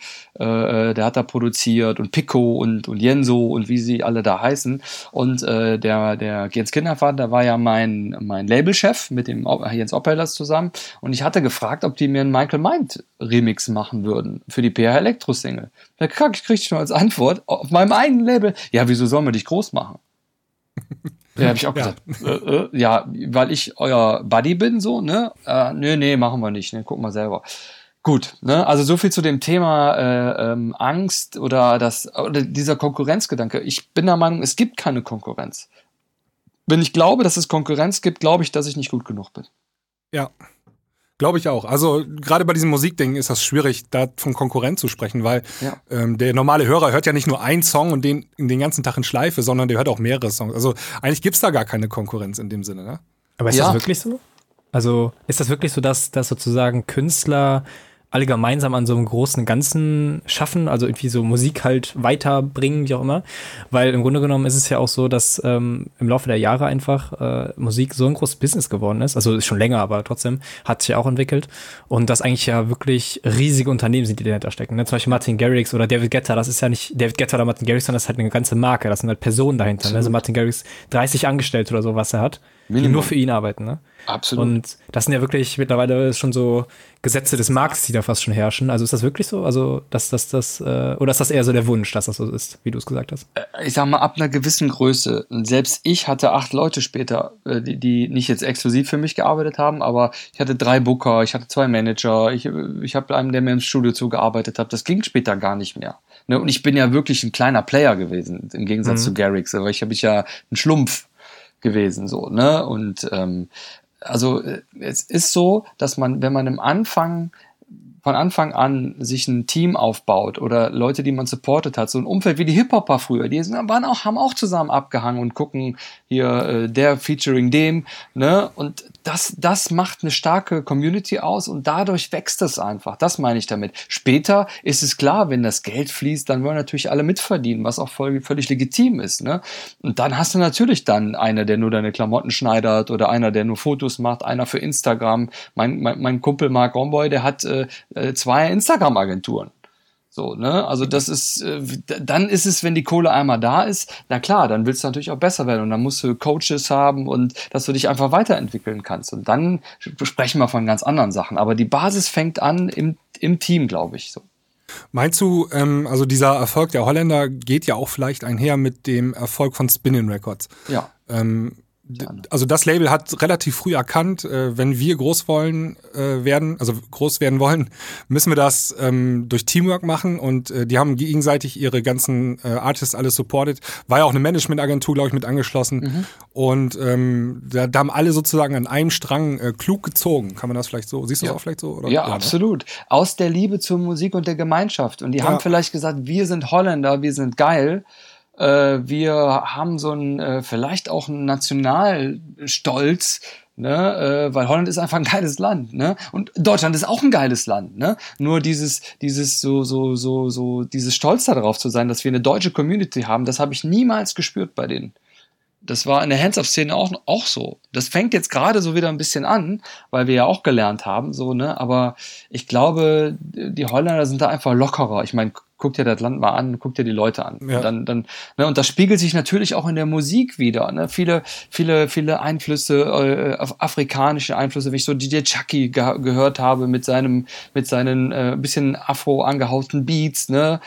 äh, der hat da produziert und Pico und, und Jenso und wie sie alle da heißen. Und äh, der, der Jens Kindervater war ja mein, mein Labelchef mit dem Jens Oppelers zusammen. Und ich hatte gefragt, ob die mir einen Michael Mind Remix machen würden für die PH Electro Single. Da krieg ich schon als Antwort auf meinem eigenen Label, ja, wieso sollen wir dich groß machen? Ja, habe ich auch ja. gesagt. Äh, äh, ja, weil ich euer Buddy bin, so, ne? Äh, nö, nee, machen wir nicht, ne? Guck mal selber. Gut, ne? Also so viel zu dem Thema äh, ähm, Angst oder das oder dieser Konkurrenzgedanke. Ich bin der Meinung, es gibt keine Konkurrenz. Wenn ich glaube, dass es Konkurrenz gibt, glaube ich, dass ich nicht gut genug bin. Ja, Glaube ich auch. Also gerade bei diesem Musikding ist das schwierig, da von Konkurrenz zu sprechen, weil ja. ähm, der normale Hörer hört ja nicht nur einen Song und den den ganzen Tag in Schleife, sondern der hört auch mehrere Songs. Also eigentlich gibt's da gar keine Konkurrenz in dem Sinne. Ne? Aber ist ja. das wirklich so? Also ist das wirklich so, dass, dass sozusagen Künstler alle gemeinsam an so einem großen Ganzen schaffen, also irgendwie so Musik halt weiterbringen, wie auch immer. Weil im Grunde genommen ist es ja auch so, dass ähm, im Laufe der Jahre einfach äh, Musik so ein großes Business geworden ist. Also ist schon länger, aber trotzdem hat sich ja auch entwickelt. Und dass eigentlich ja wirklich riesige Unternehmen sind, die dahinter stecken. Ne? Zum Beispiel Martin Garrix oder David Guetta, das ist ja nicht David Guetta oder Martin Garrix, sondern das ist halt eine ganze Marke. Das sind halt Personen dahinter. Ne? Also Martin Garrix 30 Angestellte oder so, was er hat. Minimum. die nur für ihn arbeiten. Ne? Absolut. Und das sind ja wirklich mittlerweile schon so Gesetze des Marktes, die da fast schon herrschen. Also ist das wirklich so? Also, dass das, das, äh, oder ist das eher so der Wunsch, dass das so ist, wie du es gesagt hast? Äh, ich sag mal, ab einer gewissen Größe. Selbst ich hatte acht Leute später, äh, die, die nicht jetzt exklusiv für mich gearbeitet haben, aber ich hatte drei Booker, ich hatte zwei Manager, ich, ich habe einem, der mir im Studio zugearbeitet hat. Das ging später gar nicht mehr. Ne? Und ich bin ja wirklich ein kleiner Player gewesen, im Gegensatz mhm. zu Garrix. Aber ich habe ich ja einen Schlumpf gewesen, so, ne? Und ähm, also äh, es ist so, dass man, wenn man im Anfang von Anfang an sich ein Team aufbaut oder Leute, die man supportet hat, so ein Umfeld wie die Hip-Hopper früher, die waren auch, haben auch zusammen abgehangen und gucken hier äh, der featuring dem, ne? Und das, das macht eine starke Community aus und dadurch wächst es einfach. Das meine ich damit. Später ist es klar, wenn das Geld fließt, dann wollen natürlich alle mitverdienen, was auch voll, völlig legitim ist. Ne? Und dann hast du natürlich dann einer, der nur deine Klamotten schneidert oder einer, der nur Fotos macht, einer für Instagram. Mein, mein, mein Kumpel Mark Romboy, der hat äh, äh zwei Instagram-Agenturen. So, ne? Also das ist, äh, dann ist es, wenn die Kohle einmal da ist, na klar, dann willst du natürlich auch besser werden und dann musst du Coaches haben und dass du dich einfach weiterentwickeln kannst. Und dann sprechen wir von ganz anderen Sachen. Aber die Basis fängt an im, im Team, glaube ich. So. Meinst du, ähm, also dieser Erfolg der Holländer geht ja auch vielleicht einher mit dem Erfolg von Spinning Records? Ja. Ähm, also das Label hat relativ früh erkannt, äh, wenn wir groß wollen äh, werden, also groß werden wollen, müssen wir das ähm, durch Teamwork machen und äh, die haben gegenseitig ihre ganzen äh, Artists alles supported. War ja auch eine Managementagentur, glaube ich, mit angeschlossen mhm. und ähm, da, da, haben alle sozusagen an einem Strang äh, klug gezogen. Kann man das vielleicht so? Siehst du ja. das auch vielleicht so? Oder? Ja, ja ne? absolut. Ne? Aus der Liebe zur Musik und der Gemeinschaft und die ja. haben vielleicht gesagt, wir sind Holländer, wir sind geil wir haben so ein, äh, vielleicht auch einen Nationalstolz, ne, äh, weil Holland ist einfach ein geiles Land, ne? Und Deutschland ist auch ein geiles Land, ne? Nur dieses, dieses so, so, so, so, dieses Stolz darauf zu sein, dass wir eine deutsche Community haben, das habe ich niemals gespürt bei denen. Das war in der Hands-Off-Szene auch, auch so. Das fängt jetzt gerade so wieder ein bisschen an, weil wir ja auch gelernt haben, so, ne? Aber ich glaube, die Holländer sind da einfach lockerer. Ich meine, guck dir das Land mal an, guck dir die Leute an. Ja. Und dann, dann, ne, und das spiegelt sich natürlich auch in der Musik wieder. Ne? Viele, viele, viele Einflüsse, äh, afrikanische Einflüsse, wie ich so DJ Chucky ge gehört habe mit seinem, mit seinen äh, bisschen afro angehauten Beats. Ne?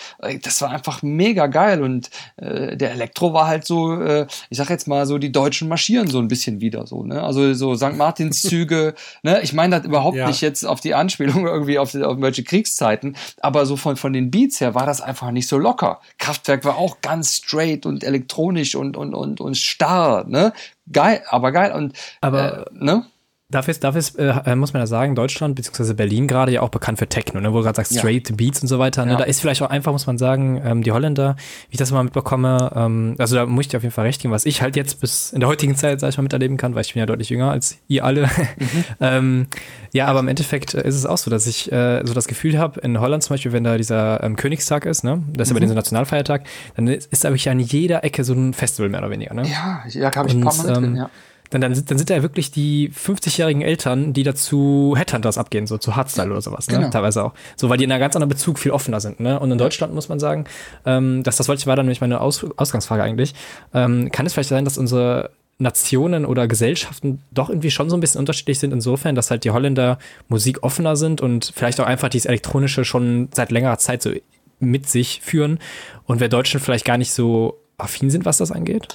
Das war einfach mega geil. Und äh, der Elektro war halt so, äh, ich sag jetzt mal so, die Deutschen marschieren so ein bisschen wieder so. Ne? Also so St. Martins Züge. ne? Ich meine das überhaupt ja. nicht jetzt auf die Anspielung irgendwie auf, auf irgendwelche Kriegszeiten, aber so von, von den Beats her war das einfach nicht so locker. Kraftwerk war auch ganz straight und elektronisch und, und, und, und starr, ne? Geil, aber geil und, aber, äh, ne? Dafür ist, dafür ist äh, muss man ja sagen, Deutschland bzw. Berlin gerade ja auch bekannt für Techno, ne, wo du gerade sagst, Straight ja. Beats und so weiter. Ne? Ja. Da ist vielleicht auch einfach, muss man sagen, ähm, die Holländer, wie ich das immer mitbekomme, ähm, also da muss ich dir auf jeden Fall recht geben, was ich halt jetzt bis in der heutigen Zeit, sag ich mal, miterleben kann, weil ich bin ja deutlich jünger als ihr alle. Mhm. ähm, ja, aber im Endeffekt ist es auch so, dass ich äh, so das Gefühl habe, in Holland zum Beispiel, wenn da dieser ähm, Königstag ist, ne, das ist mhm. aber dieser Nationalfeiertag, dann ist, ist da wirklich an jeder Ecke so ein Festival mehr oder weniger. Ne? Ja, ja, habe ich ein paar Mal drin, ähm, ja dann, dann, sind, dann sind da ja wirklich die 50-jährigen Eltern, die dazu Headhunters abgehen, so zu Hardstyle oder sowas, ne? Genau. Teilweise auch. So, weil die in einem ganz anderen Bezug viel offener sind, ne? Und in Deutschland muss man sagen, ähm, dass das wollte ich war dann nämlich meine Aus Ausgangsfrage eigentlich. Ähm, kann es vielleicht sein, dass unsere Nationen oder Gesellschaften doch irgendwie schon so ein bisschen unterschiedlich sind, insofern, dass halt die Holländer Musik offener sind und vielleicht auch einfach dieses Elektronische schon seit längerer Zeit so mit sich führen und wir Deutschen vielleicht gar nicht so affin sind, was das angeht?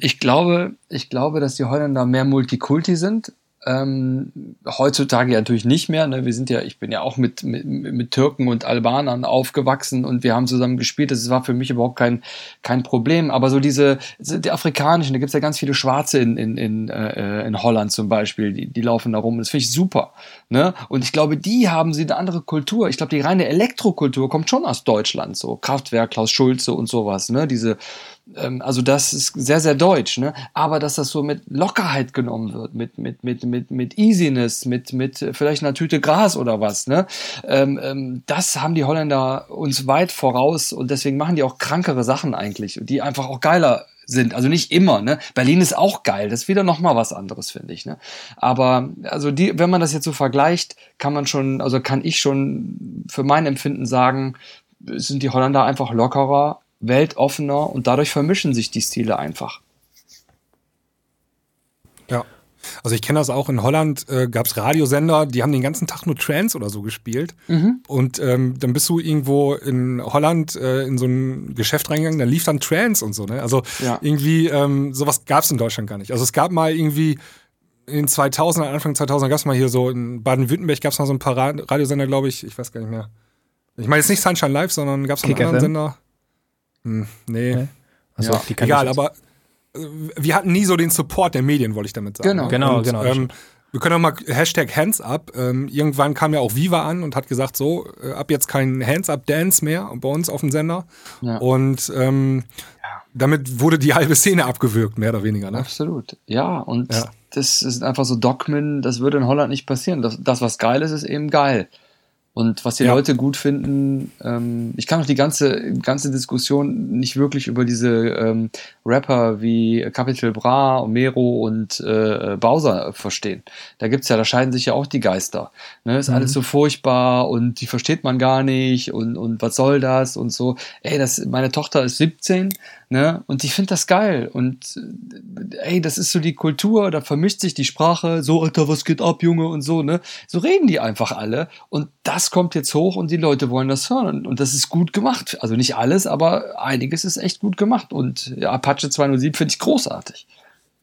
Ich glaube, ich glaube, dass die Holländer mehr Multikulti sind. Ähm, heutzutage ja natürlich nicht mehr. Ne? Wir sind ja, ich bin ja auch mit, mit, mit Türken und Albanern aufgewachsen und wir haben zusammen gespielt. Das war für mich überhaupt kein, kein Problem. Aber so diese, die afrikanischen, da gibt's ja ganz viele Schwarze in, in, in, äh, in Holland zum Beispiel, die, die laufen da rum. Das finde ich super. Ne? Und ich glaube, die haben sie eine andere Kultur. Ich glaube, die reine Elektrokultur kommt schon aus Deutschland. So Kraftwerk, Klaus Schulze und sowas. Ne? Diese also das ist sehr, sehr deutsch, ne? Aber dass das so mit Lockerheit genommen wird, mit, mit, mit, mit, mit Easiness, mit, mit vielleicht einer Tüte Gras oder was, ne? Ähm, ähm, das haben die Holländer uns weit voraus und deswegen machen die auch krankere Sachen eigentlich, die einfach auch geiler sind. Also nicht immer, ne? Berlin ist auch geil, das ist wieder nochmal was anderes, finde ich, ne? Aber also die, wenn man das jetzt so vergleicht, kann man schon, also kann ich schon für mein Empfinden sagen, sind die Holländer einfach lockerer, weltoffener und dadurch vermischen sich die Stile einfach. Ja. Also ich kenne das auch, in Holland äh, gab es Radiosender, die haben den ganzen Tag nur Trance oder so gespielt. Mhm. Und ähm, dann bist du irgendwo in Holland äh, in so ein Geschäft reingegangen, da lief dann Trance und so. Ne? Also ja. irgendwie, ähm, sowas gab es in Deutschland gar nicht. Also es gab mal irgendwie in den 2000 Anfang 2000 gab es mal hier so, in Baden-Württemberg gab es mal so ein paar Radiosender, glaube ich, ich weiß gar nicht mehr. Ich meine jetzt nicht Sunshine Live, sondern gab es einen anderen? Sender. Hm, nee. nee. Also, ja. Egal, aber äh, wir hatten nie so den Support der Medien, wollte ich damit sagen. Genau, genau, und, genau. Ähm, Wir können auch mal Hashtag Hands Up. Ähm, irgendwann kam ja auch Viva an und hat gesagt, so, äh, ab jetzt kein Hands Up Dance mehr bei uns auf dem Sender. Ja. Und ähm, ja. damit wurde die halbe Szene abgewürgt, mehr oder weniger. Ne? Absolut. Ja, und ja. das ist einfach so Dogmen, das würde in Holland nicht passieren. Das, das was geil ist, ist eben geil. Und was die ja. Leute gut finden, ähm, ich kann auch die ganze, ganze Diskussion nicht wirklich über diese ähm, Rapper wie Capital Bra, Omero und äh, Bowser verstehen. Da gibt's ja, da scheiden sich ja auch die Geister. Ne? Ist mhm. alles so furchtbar und die versteht man gar nicht und, und was soll das und so. Ey, das, meine Tochter ist 17 Ne? Und ich finde das geil. Und äh, ey, das ist so die Kultur, da vermischt sich die Sprache, so, Alter, was geht ab, Junge, und so, ne? So reden die einfach alle. Und das kommt jetzt hoch und die Leute wollen das hören. Und das ist gut gemacht. Also nicht alles, aber einiges ist echt gut gemacht. Und ja, Apache 207 finde ich großartig.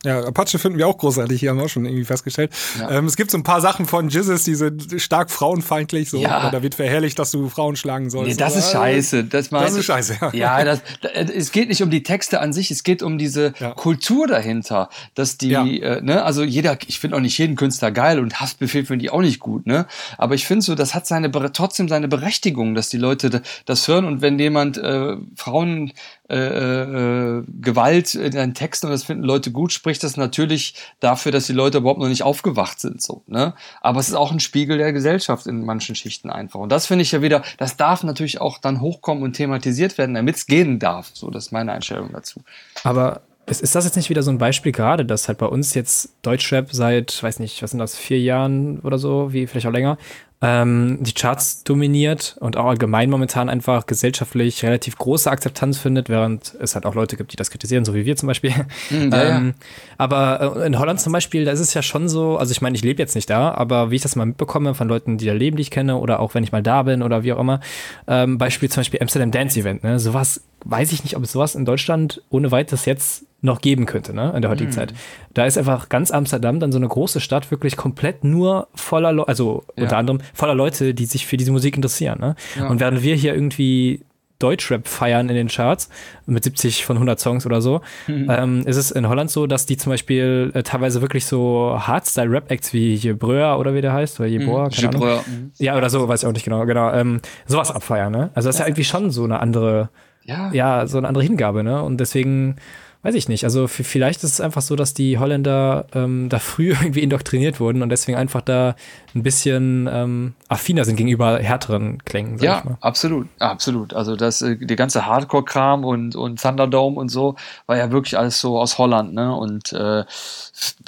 Ja, Apache finden wir auch großartig, hier haben wir auch schon irgendwie festgestellt. Ja. Ähm, es gibt so ein paar Sachen von Jizzes, die sind stark frauenfeindlich, so, ja. da wird verherrlicht, dass du Frauen schlagen sollst. Nee, das ist scheiße. Das, das ist scheiße, ja. Ja, das, es geht nicht um die Texte an sich, es geht um diese ja. Kultur dahinter, dass die, äh, ne, also jeder, ich finde auch nicht jeden Künstler geil und Hassbefehl finde ich auch nicht gut, ne, aber ich finde so, das hat seine, trotzdem seine Berechtigung, dass die Leute das hören und wenn jemand äh, Frauen äh, äh, Gewalt in deinen Texten und das finden Leute gut, spricht das natürlich dafür, dass die Leute überhaupt noch nicht aufgewacht sind. So, ne? Aber es ist auch ein Spiegel der Gesellschaft in manchen Schichten einfach. Und das finde ich ja wieder, das darf natürlich auch dann hochkommen und thematisiert werden, damit es gehen darf. So, das ist meine Einstellung dazu. Aber ist, ist das jetzt nicht wieder so ein Beispiel gerade, dass halt bei uns jetzt Deutschrap seit, weiß nicht, was sind das, vier Jahren oder so, wie vielleicht auch länger, ähm, die Charts dominiert und auch allgemein momentan einfach gesellschaftlich relativ große Akzeptanz findet, während es halt auch Leute gibt, die das kritisieren, so wie wir zum Beispiel. Mhm, ja, ähm. Aber äh, in Holland zum Beispiel, da ist es ja schon so, also ich meine, ich lebe jetzt nicht da, aber wie ich das mal mitbekomme von Leuten, die da leben, die ich kenne, oder auch wenn ich mal da bin oder wie auch immer, ähm, Beispiel zum Beispiel Amsterdam Dance Event, ne? Sowas weiß ich nicht, ob es sowas in Deutschland ohne weiteres jetzt noch geben könnte, ne, in der heutigen mhm. Zeit. Da ist einfach ganz Amsterdam dann so eine große Stadt wirklich komplett nur voller, Le also ja. unter anderem voller Leute, die sich für diese Musik interessieren, ne? Ja. Und während wir hier irgendwie Deutschrap feiern in den Charts mit 70 von 100 Songs oder so, mhm. ähm, ist es in Holland so, dass die zum Beispiel äh, teilweise wirklich so Hardstyle-Rap-Acts wie Jebreur oder wie der heißt, oder Jeboa, mhm. keine Ahnung. Mhm. Ja, oder so, weiß ich auch nicht genau, genau, ähm, sowas abfeiern, ne? Also das ist ja irgendwie schon so eine andere, ja, ja so eine andere Hingabe, ne? Und deswegen weiß ich nicht. Also vielleicht ist es einfach so, dass die Holländer ähm, da früh irgendwie indoktriniert wurden und deswegen einfach da ein bisschen ähm, affiner sind gegenüber härteren Klängen. Ja, absolut, absolut. Also das, äh, der ganze Hardcore-Kram und, und Thunderdome und so war ja wirklich alles so aus Holland, ne? Und äh,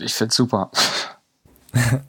ich find's super.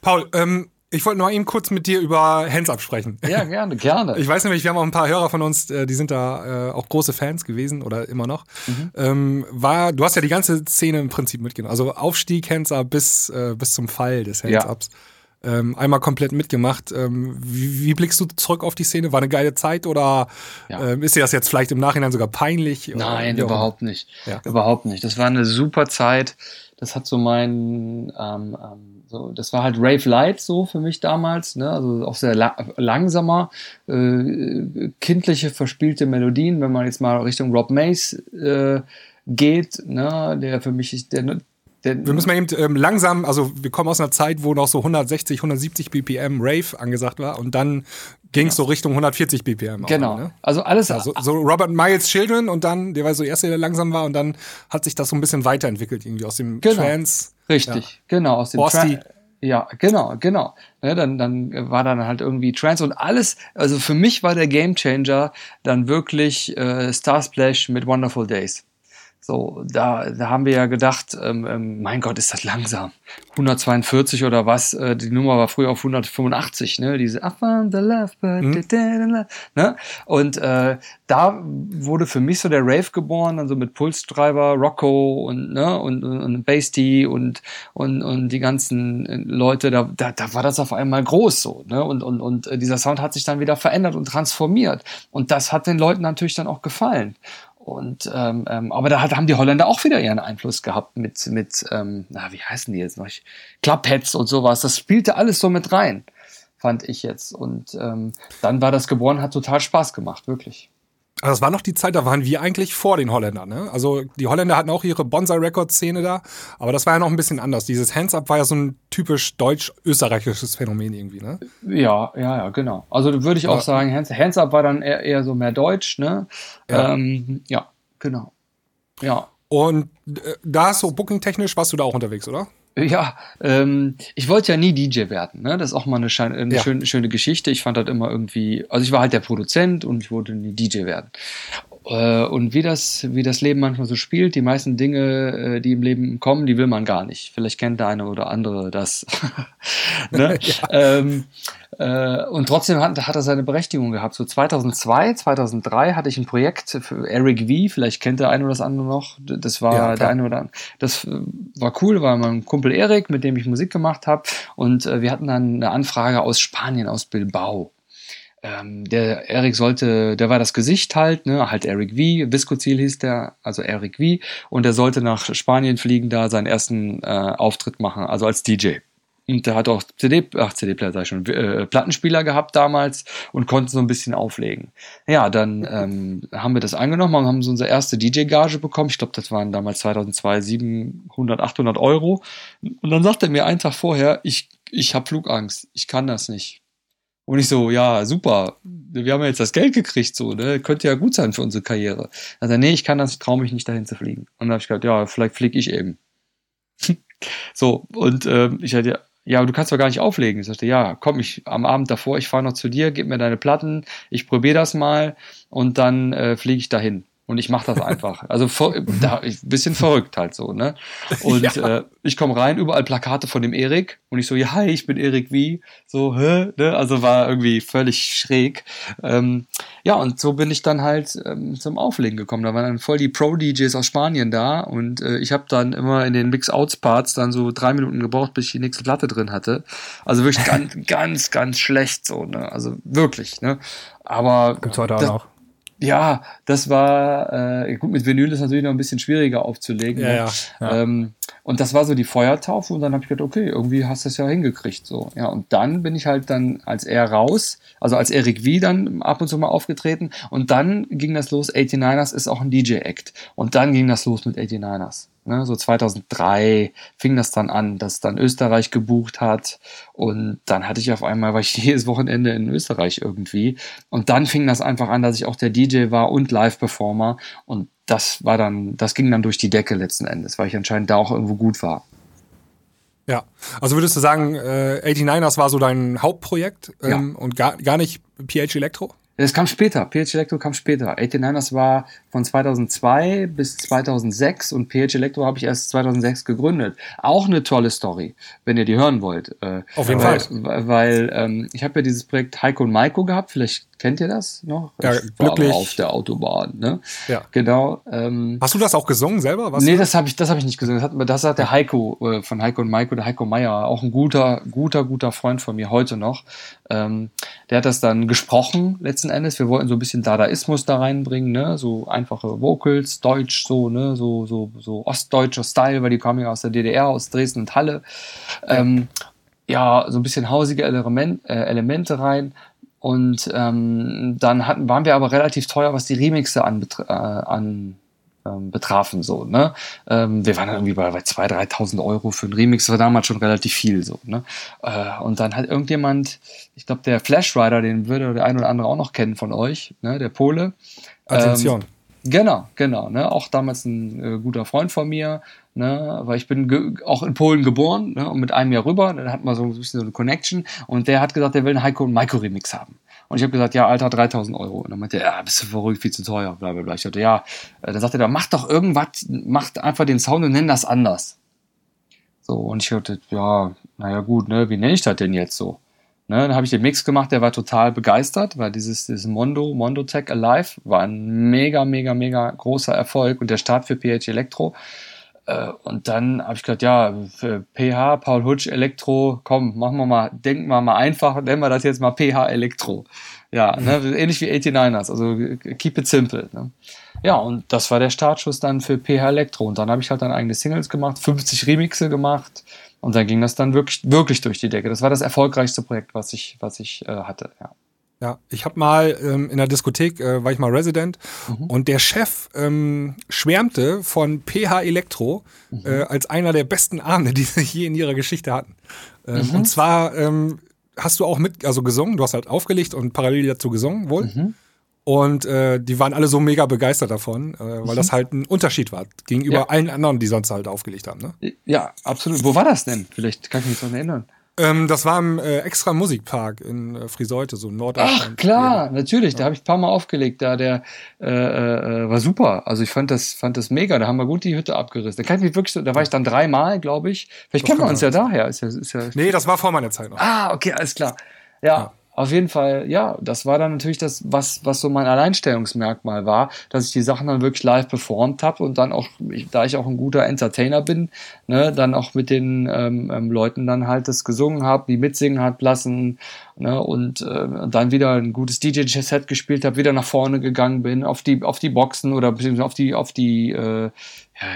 Paul, ähm, ich wollte nur eben kurz mit dir über Hands absprechen. Ja, gerne, gerne. Ich weiß nämlich, wir haben auch ein paar Hörer von uns, äh, die sind da äh, auch große Fans gewesen oder immer noch. Mhm. Ähm, war, du hast ja die ganze Szene im Prinzip mitgenommen. Also Aufstieg Hands Up bis, äh, bis zum Fall des Hands Ups. Ja. Ähm, einmal komplett mitgemacht. Ähm, wie, wie, blickst du zurück auf die Szene? War eine geile Zeit oder ja. ähm, ist dir das jetzt vielleicht im Nachhinein sogar peinlich? Nein, überhaupt nicht. Ja. Überhaupt nicht. Das war eine super Zeit. Das hat so mein ähm, ähm, so, das war halt Rave Light so für mich damals, ne? also auch sehr la langsamer, äh, kindliche, verspielte Melodien, wenn man jetzt mal Richtung Rob Mace äh, geht, ne? der für mich ist, der, der, wir müssen mal eben ähm, langsam, also wir kommen aus einer Zeit, wo noch so 160, 170 BPM Rave angesagt war und dann ging es genau. so Richtung 140 BPM. Genau. Auch, ne? Also alles. Ja, so, so, Robert Miles Children und dann, der war so der erste, der langsam war und dann hat sich das so ein bisschen weiterentwickelt irgendwie aus dem genau. Trance Richtig, ja. genau, aus dem Trance. Ja, genau, genau. Ja, dann, dann war dann halt irgendwie Trance und alles, also für mich war der Gamechanger dann wirklich äh, Star Splash mit Wonderful Days. So, da, da haben wir ja gedacht, ähm, ähm, mein Gott, ist das langsam. 142 oder was, äh, die Nummer war früher auf 185, ne? Diese I found the love, but da, ne? Und äh, da wurde für mich so der Rave geboren, dann so mit Pulsdriver, Rocco und ne und, und, und Basty und und und die ganzen äh, Leute, da, da, da war das auf einmal groß so, ne? Und und und äh, dieser Sound hat sich dann wieder verändert und transformiert und das hat den Leuten natürlich dann auch gefallen. Und ähm, ähm, aber da hat, haben die Holländer auch wieder ihren Einfluss gehabt mit mit ähm, na wie heißen die jetzt noch Clubheads und sowas. Das spielte alles so mit rein, fand ich jetzt. Und ähm, dann war das geboren, hat total Spaß gemacht, wirklich. Also das war noch die Zeit, da waren wir eigentlich vor den Holländern. Ne? Also die Holländer hatten auch ihre Bonsai-Record-Szene da, aber das war ja noch ein bisschen anders. Dieses Hands-Up war ja so ein typisch deutsch-österreichisches Phänomen irgendwie, ne? Ja, ja, ja, genau. Also würde ich auch ja. sagen, Hands, Hands Up war dann eher, eher so mehr deutsch, ne? Ja, ähm, ja genau. Ja. Und äh, da hast du booking-technisch warst du da auch unterwegs, oder? Ja, ähm, ich wollte ja nie DJ werden. Ne? Das ist auch mal eine, eine ja. schöne, schöne Geschichte. Ich fand das immer irgendwie, also ich war halt der Produzent und ich wollte nie DJ werden. Äh, und wie das, wie das Leben manchmal so spielt, die meisten Dinge, äh, die im Leben kommen, die will man gar nicht. Vielleicht kennt der eine oder andere das. ne? ja. ähm, äh, und trotzdem hat, hat er seine Berechtigung gehabt. So 2002, 2003 hatte ich ein Projekt für Eric V. Vielleicht kennt der eine oder das andere noch. Das war ja, der eine oder andere. Das war cool, war mein Kumpel Erik, mit dem ich Musik gemacht habe. Und wir hatten dann eine Anfrage aus Spanien, aus Bilbao ähm, der Eric sollte, der war das Gesicht halt, ne, halt Eric V, Viscozil hieß der, also Eric V, und der sollte nach Spanien fliegen, da seinen ersten äh, Auftritt machen, also als DJ. Und der hat auch CD, ach CD-Player sag ich schon, äh, Plattenspieler gehabt damals und konnte so ein bisschen auflegen. Ja, dann ähm, haben wir das angenommen und haben so unsere erste DJ-Gage bekommen. Ich glaube, das waren damals 2002 700, 800 Euro. Und dann sagt er mir einen Tag vorher, ich, ich habe Flugangst, ich kann das nicht. Und ich so, ja, super, wir haben ja jetzt das Geld gekriegt, so, ne? Könnte ja gut sein für unsere Karriere. Also, nee, ich kann das, traue mich nicht dahin zu fliegen. Und dann habe ich gesagt, ja, vielleicht fliege ich eben. so, und ähm, ich hatte, ja, du kannst doch gar nicht auflegen. Ich sagte, ja, komm, ich am Abend davor, ich fahre noch zu dir, gib mir deine Platten, ich probiere das mal und dann äh, fliege ich dahin. Und ich mache das einfach. Also ein bisschen verrückt halt so, ne? Und ja. äh, ich komme rein, überall Plakate von dem Erik. Und ich so, ja, hi, ich bin Erik wie. So, hä? Ne? Also war irgendwie völlig schräg. Ähm, ja, und so bin ich dann halt ähm, zum Auflegen gekommen. Da waren dann voll die Pro-DJs aus Spanien da. Und äh, ich habe dann immer in den Mix-Outs-Parts dann so drei Minuten gebraucht, bis ich die nächste Platte drin hatte. Also wirklich ganz, ganz, ganz schlecht so, ne? Also wirklich, ne? Aber. Gibt's heute auch noch. Ja, das war, äh, gut, mit Vinyl ist natürlich noch ein bisschen schwieriger aufzulegen. Ja, ne? ja. Ähm, und das war so die Feuertaufe und dann habe ich gedacht, okay, irgendwie hast du es ja hingekriegt so. Ja, und dann bin ich halt dann als er raus, also als Eric V dann ab und zu mal aufgetreten und dann ging das los, 89ers ist auch ein DJ-Act. Und dann ging das los mit 89ers. Ne, so 2003 fing das dann an, dass dann Österreich gebucht hat und dann hatte ich auf einmal, war ich jedes Wochenende in Österreich irgendwie und dann fing das einfach an, dass ich auch der DJ war und Live-Performer und das war dann, das ging dann durch die Decke letzten Endes, weil ich anscheinend da auch irgendwo gut war. Ja, also würdest du sagen, äh, 89ers war so dein Hauptprojekt ähm, ja. und gar, gar nicht PH Electro? Das kam später. PH Electro kam später. 89ers war von 2002 bis 2006 und PH Electro habe ich erst 2006 gegründet. Auch eine tolle Story, wenn ihr die hören wollt. Äh, Auf jeden weil, Fall. Weil, weil ähm, ich habe ja dieses Projekt Heiko und Maiko gehabt. Vielleicht kennt ihr das noch? Ja, ich glücklich. auf der Autobahn. Ne? Ja. Genau. Ähm, Hast du das auch gesungen selber? Was nee, das habe ich, das habe ich nicht gesungen. Das hat, das hat der Heiko äh, von Heiko und Maiko, der Heiko Meier, auch ein guter, guter, guter Freund von mir heute noch. Ähm, der hat das dann gesprochen letzten Endes. Wir wollten so ein bisschen Dadaismus da reinbringen, ne? so einfache Vocals, Deutsch, so, ne? so, so, so ostdeutscher Style, weil die kamen ja aus der DDR, aus Dresden und Halle. Ähm, ja, so ein bisschen hausige Element, äh, Elemente rein. Und ähm, dann hatten, waren wir aber relativ teuer, was die Remixe anbetra äh, an, ähm, betrafen. So, ne? Ähm, wir waren dann irgendwie bei, bei 2.000, 3.000 Euro für einen Remix, das war damals schon relativ viel. So, ne? Äh, und dann hat irgendjemand, ich glaube, der Flash Rider, den würde der ein oder andere auch noch kennen von euch, ne? der Pole. Attention. Ähm, Genau, genau. Ne? Auch damals ein äh, guter Freund von mir, ne? weil ich bin auch in Polen geboren ne? und mit einem Jahr rüber. Dann hat man so ein bisschen so eine Connection und der hat gesagt, der will einen Heiko und Maiko Remix haben. Und ich habe gesagt, ja, Alter, 3000 Euro. Und dann meinte er, ja, bist du verrückt, viel zu teuer, bla bla bla. Ich dachte, ja, äh, dann sagte er, mach doch irgendwas, macht einfach den Sound und nenn das anders. So, und ich dachte, ja, naja gut, ne, wie nenne ich das denn jetzt so? Ne, dann habe ich den Mix gemacht, der war total begeistert, weil dieses, dieses Mondo, Mondo Tech Alive war ein mega, mega, mega großer Erfolg und der Start für PH Elektro. Äh, und dann habe ich gesagt, ja, für PH, Paul Hutsch, Elektro, komm, machen wir mal, denken wir mal einfach, nennen wir das jetzt mal PH Elektro. Ja, ne, ähnlich wie 89ers, also keep it simple. Ne? Ja, und das war der Startschuss dann für PH Elektro. Und dann habe ich halt dann eigene Singles gemacht, 50 Remixe gemacht, und dann ging das dann wirklich, wirklich durch die Decke. Das war das erfolgreichste Projekt, was ich, was ich äh, hatte, ja. Ja, ich habe mal ähm, in der Diskothek, äh, war ich mal Resident mhm. und der Chef ähm, schwärmte von PH Elektro mhm. äh, als einer der besten Abende, die sie je in ihrer Geschichte hatten. Ähm, mhm. Und zwar ähm, hast du auch mit, also gesungen, du hast halt aufgelegt und parallel dazu gesungen, wohl. Mhm. Und äh, die waren alle so mega begeistert davon, äh, weil mhm. das halt ein Unterschied war gegenüber ja. allen anderen, die sonst halt aufgelegt haben. Ne? Ja, absolut. Wo war das denn? Vielleicht kann ich mich noch erinnern. Ähm, das war im äh, extra Musikpark in äh, Friseute, so Norddeutschland. Ach klar, ja. natürlich. Ja. Da habe ich ein paar Mal aufgelegt. Da der äh, äh, war super. Also ich fand das, fand das mega. Da haben wir gut die Hütte abgerissen. Da kann ich mich wirklich, da war ich dann dreimal, glaube ich. Vielleicht kennen wir uns ja daher. Ist ja, ist ja. Nee, das war vor meiner Zeit noch. Ah, okay, alles klar. ja. ja auf jeden Fall, ja, das war dann natürlich das, was, was so mein Alleinstellungsmerkmal war, dass ich die Sachen dann wirklich live performt habe und dann auch, ich, da ich auch ein guter Entertainer bin, ne, dann auch mit den ähm, ähm, Leuten dann halt das gesungen habe, die mitsingen hat lassen ne, und äh, dann wieder ein gutes DJ-Set gespielt habe, wieder nach vorne gegangen bin, auf die, auf die Boxen oder beziehungsweise auf die, auf die äh,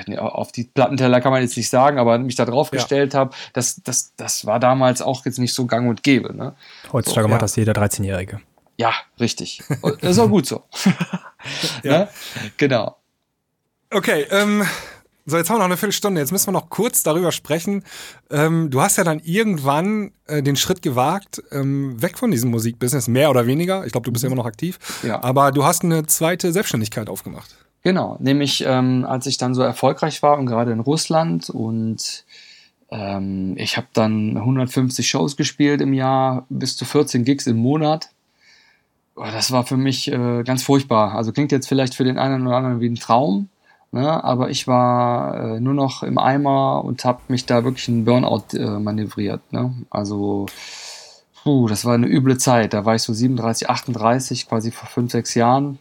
ja, auf die Plattenteller kann man jetzt nicht sagen, aber mich da drauf ja. gestellt habe, das, das, das war damals auch jetzt nicht so gang und gäbe. Ne? Heutzutage so, macht ja. das jeder 13-Jährige. Ja, richtig. Das ist auch gut so. ja. Ne? Genau. Okay, ähm, so, jetzt haben wir noch eine Viertelstunde. Jetzt müssen wir noch kurz darüber sprechen. Ähm, du hast ja dann irgendwann äh, den Schritt gewagt, ähm, weg von diesem Musikbusiness, mehr oder weniger. Ich glaube, du bist ja immer noch aktiv. Ja. Aber du hast eine zweite Selbstständigkeit aufgemacht. Genau, nämlich ähm, als ich dann so erfolgreich war und gerade in Russland und ähm, ich habe dann 150 Shows gespielt im Jahr, bis zu 14 Gigs im Monat. Oh, das war für mich äh, ganz furchtbar. Also klingt jetzt vielleicht für den einen oder anderen wie ein Traum, ne? aber ich war äh, nur noch im Eimer und habe mich da wirklich in Burnout äh, manövriert. Ne? Also puh, das war eine üble Zeit. Da war ich so 37, 38, quasi vor 5, 6 Jahren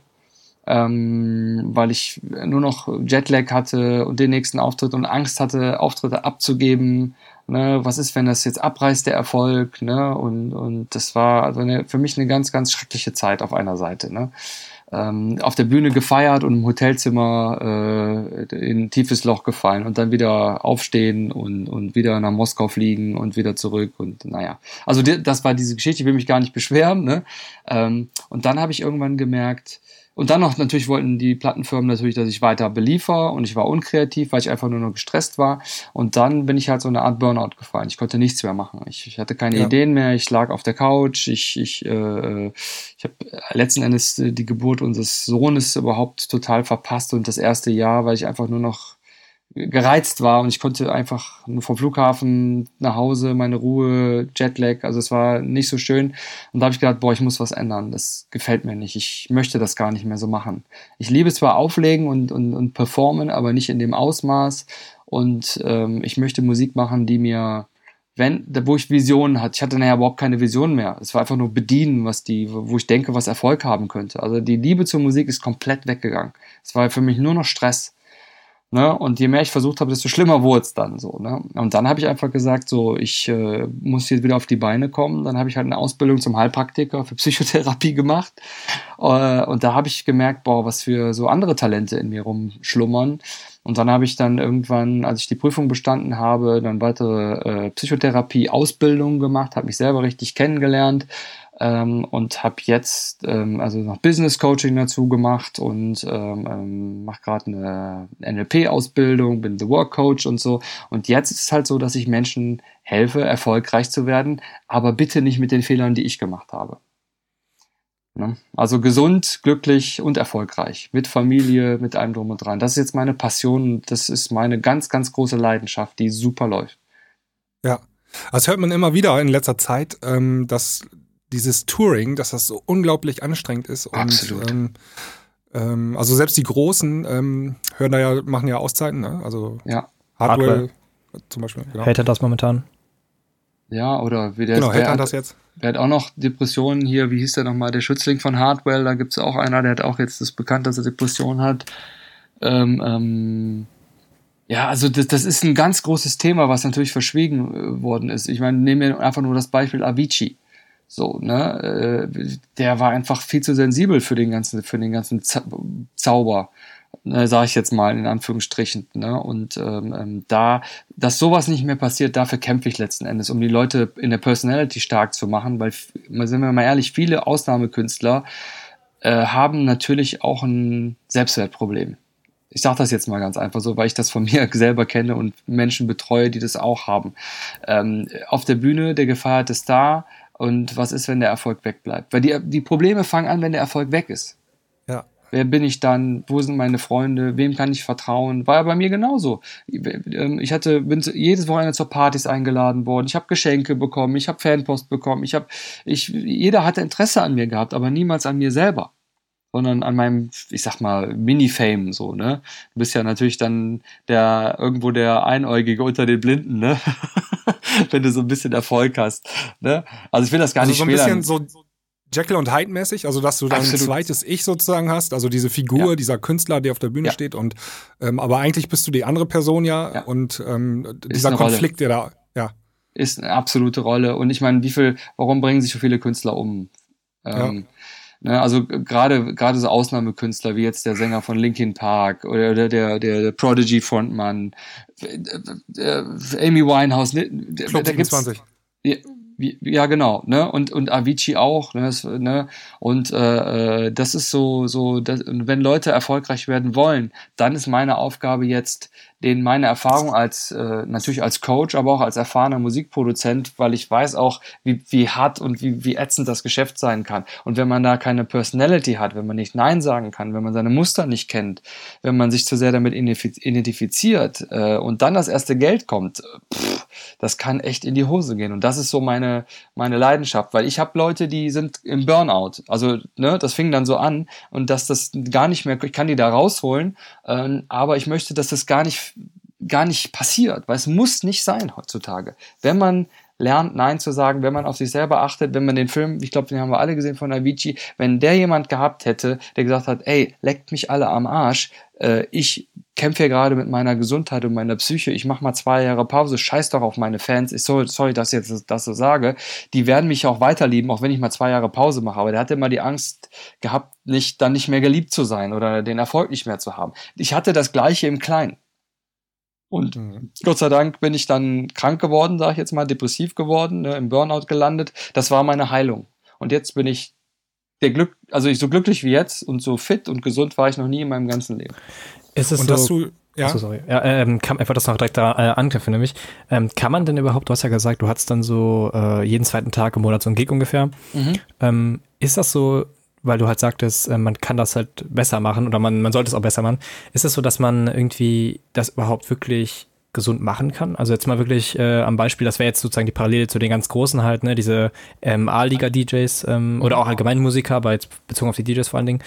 ähm, weil ich nur noch Jetlag hatte und den nächsten Auftritt und Angst hatte, Auftritte abzugeben. Ne? Was ist, wenn das jetzt abreißt, der Erfolg? Ne? Und, und das war also eine, für mich eine ganz, ganz schreckliche Zeit auf einer Seite. Ne? Ähm, auf der Bühne gefeiert und im Hotelzimmer äh, in ein tiefes Loch gefallen und dann wieder aufstehen und, und wieder nach Moskau fliegen und wieder zurück und naja. Also das war diese Geschichte, ich will mich gar nicht beschweren. Ne? Ähm, und dann habe ich irgendwann gemerkt, und dann noch, natürlich wollten die Plattenfirmen natürlich, dass ich weiter beliefer und ich war unkreativ, weil ich einfach nur noch gestresst war. Und dann bin ich halt so eine Art Burnout gefallen. Ich konnte nichts mehr machen. Ich, ich hatte keine ja. Ideen mehr. Ich lag auf der Couch. Ich, ich, äh, ich habe letzten Endes die Geburt unseres Sohnes überhaupt total verpasst und das erste Jahr, weil ich einfach nur noch gereizt war und ich konnte einfach vom Flughafen nach Hause, meine Ruhe, Jetlag, also es war nicht so schön. Und da habe ich gedacht, boah, ich muss was ändern. Das gefällt mir nicht. Ich möchte das gar nicht mehr so machen. Ich liebe zwar auflegen und, und, und performen, aber nicht in dem Ausmaß. Und ähm, ich möchte Musik machen, die mir, wenn, wo ich Visionen hatte. Ich hatte nachher überhaupt keine Vision mehr. Es war einfach nur bedienen, was die, wo ich denke, was Erfolg haben könnte. Also die Liebe zur Musik ist komplett weggegangen. Es war für mich nur noch Stress. Ne? Und je mehr ich versucht habe, desto schlimmer wurde es dann so. Ne? Und dann habe ich einfach gesagt, so, ich äh, muss jetzt wieder auf die Beine kommen. Dann habe ich halt eine Ausbildung zum Heilpraktiker für Psychotherapie gemacht. Äh, und da habe ich gemerkt, boah, was für so andere Talente in mir rumschlummern. Und dann habe ich dann irgendwann, als ich die Prüfung bestanden habe, dann weitere äh, Psychotherapie-Ausbildungen gemacht, habe mich selber richtig kennengelernt ähm, und habe jetzt ähm, also noch Business Coaching dazu gemacht und ähm, ähm mache gerade eine NLP-Ausbildung, bin The Work Coach und so. Und jetzt ist es halt so, dass ich Menschen helfe, erfolgreich zu werden, aber bitte nicht mit den Fehlern, die ich gemacht habe. Ne? Also gesund, glücklich und erfolgreich. Mit Familie, mit allem drum und dran. Das ist jetzt meine Passion. Das ist meine ganz, ganz große Leidenschaft, die super läuft. Ja. Das hört man immer wieder in letzter Zeit, ähm, dass dieses Touring, dass das so unglaublich anstrengend ist. Und, Absolut. Ähm, ähm, also selbst die Großen ähm, hören da ja, machen ja Auszeiten, ne? Also ja. Hardware, Hardware. zum Beispiel. Genau. Hält er das momentan? Ja, oder wie der Genau, hält er das jetzt? Wer hat auch noch Depressionen hier, wie hieß der nochmal, der Schützling von Hardwell, da gibt es auch einer, der hat auch jetzt das bekannt, dass er Depressionen hat. Ähm, ähm, ja, also das, das ist ein ganz großes Thema, was natürlich verschwiegen äh, worden ist. Ich meine, nehmen wir einfach nur das Beispiel Avicii. So, ne, äh, der war einfach viel zu sensibel für den ganzen, für den ganzen Zauber. äh, sage ich jetzt mal in Anführungsstrichen. Ne? Und ähm, ähm, da, dass sowas nicht mehr passiert, dafür kämpfe ich letzten Endes, um die Leute in der Personality stark zu machen, weil, sind wir mal ehrlich, viele Ausnahmekünstler äh, haben natürlich auch ein Selbstwertproblem. Ich sage das jetzt mal ganz einfach so, weil ich das von mir selber kenne und Menschen betreue, die das auch haben. Ähm, auf der Bühne der gefeierte Star und was ist, wenn der Erfolg wegbleibt? Weil die, die Probleme fangen an, wenn der Erfolg weg ist. Ja. Wer bin ich dann? Wo sind meine Freunde? Wem kann ich vertrauen? War ja bei mir genauso. Ich hatte, bin jedes Wochenende zur Partys eingeladen worden. Ich habe Geschenke bekommen. Ich habe Fanpost bekommen. Ich habe, ich, jeder hatte Interesse an mir gehabt, aber niemals an mir selber sondern an meinem, ich sag mal, Mini-Fame so, ne? Du bist ja natürlich dann der irgendwo der Einäugige unter den Blinden, ne? Wenn du so ein bisschen Erfolg hast. Ne? Also ich will das gar also nicht so ein bisschen so Jekyll und Hyde mäßig, also dass du dann Absolut. ein zweites Ich sozusagen hast, also diese Figur, ja. dieser Künstler, der auf der Bühne ja. steht und ähm, aber eigentlich bist du die andere Person ja, ja. und ähm, dieser Konflikt, Rolle. der da, ja. Ist eine absolute Rolle und ich meine, wie viel, warum bringen sich so viele Künstler um? Ähm, Ne, also gerade gerade so Ausnahmekünstler wie jetzt der Sänger von Linkin Park oder der der, der Prodigy Frontmann, äh, Amy Winehouse, ne, Club da 27. Ja, ja genau, ne und und Avicii auch, ne, das, ne und äh, äh, das ist so so, das, wenn Leute erfolgreich werden wollen, dann ist meine Aufgabe jetzt denen meine Erfahrung als äh, natürlich als Coach, aber auch als erfahrener Musikproduzent, weil ich weiß auch, wie, wie hart und wie, wie ätzend das Geschäft sein kann. Und wenn man da keine Personality hat, wenn man nicht Nein sagen kann, wenn man seine Muster nicht kennt, wenn man sich zu sehr damit identifiziert äh, und dann das erste Geld kommt, pff, das kann echt in die Hose gehen. Und das ist so meine, meine Leidenschaft, weil ich habe Leute, die sind im Burnout. Also, ne, das fing dann so an und dass das gar nicht mehr, ich kann die da rausholen, äh, aber ich möchte, dass das gar nicht gar nicht passiert, weil es muss nicht sein heutzutage. Wenn man lernt, Nein zu sagen, wenn man auf sich selber achtet, wenn man den Film, ich glaube, den haben wir alle gesehen von Avicii, wenn der jemand gehabt hätte, der gesagt hat, ey, leckt mich alle am Arsch, äh, ich kämpfe hier gerade mit meiner Gesundheit und meiner Psyche, ich mache mal zwei Jahre Pause, scheiß doch auf meine Fans, ich soll, sorry, dass ich jetzt das so sage, die werden mich auch weiterlieben, auch wenn ich mal zwei Jahre Pause mache, aber der hatte immer die Angst gehabt, nicht, dann nicht mehr geliebt zu sein oder den Erfolg nicht mehr zu haben. Ich hatte das Gleiche im Kleinen. Und mhm. Gott sei Dank bin ich dann krank geworden, sage ich jetzt mal, depressiv geworden, ne, im Burnout gelandet. Das war meine Heilung. Und jetzt bin ich der Glück, also ich so glücklich wie jetzt und so fit und gesund war ich noch nie in meinem ganzen Leben. Ist es und so, dass du ja. Achso, sorry. Ja, ähm, kann einfach das noch direkt da äh, anknüpfen, nämlich. Ähm, kann man denn überhaupt, du hast ja gesagt, du hattest dann so äh, jeden zweiten Tag im Monat so ein Gig ungefähr. Mhm. Ähm, ist das so, weil du halt sagtest, äh, man kann das halt besser machen oder man, man sollte es auch besser machen. Ist es so, dass man irgendwie das überhaupt wirklich gesund machen kann? Also jetzt mal wirklich äh, am Beispiel, das wäre jetzt sozusagen die Parallele zu den ganz großen halt, ne, diese ähm, A-Liga-DJs ähm, oder auch allgemein Musiker, aber jetzt bezogen auf die DJs vor allen Dingen.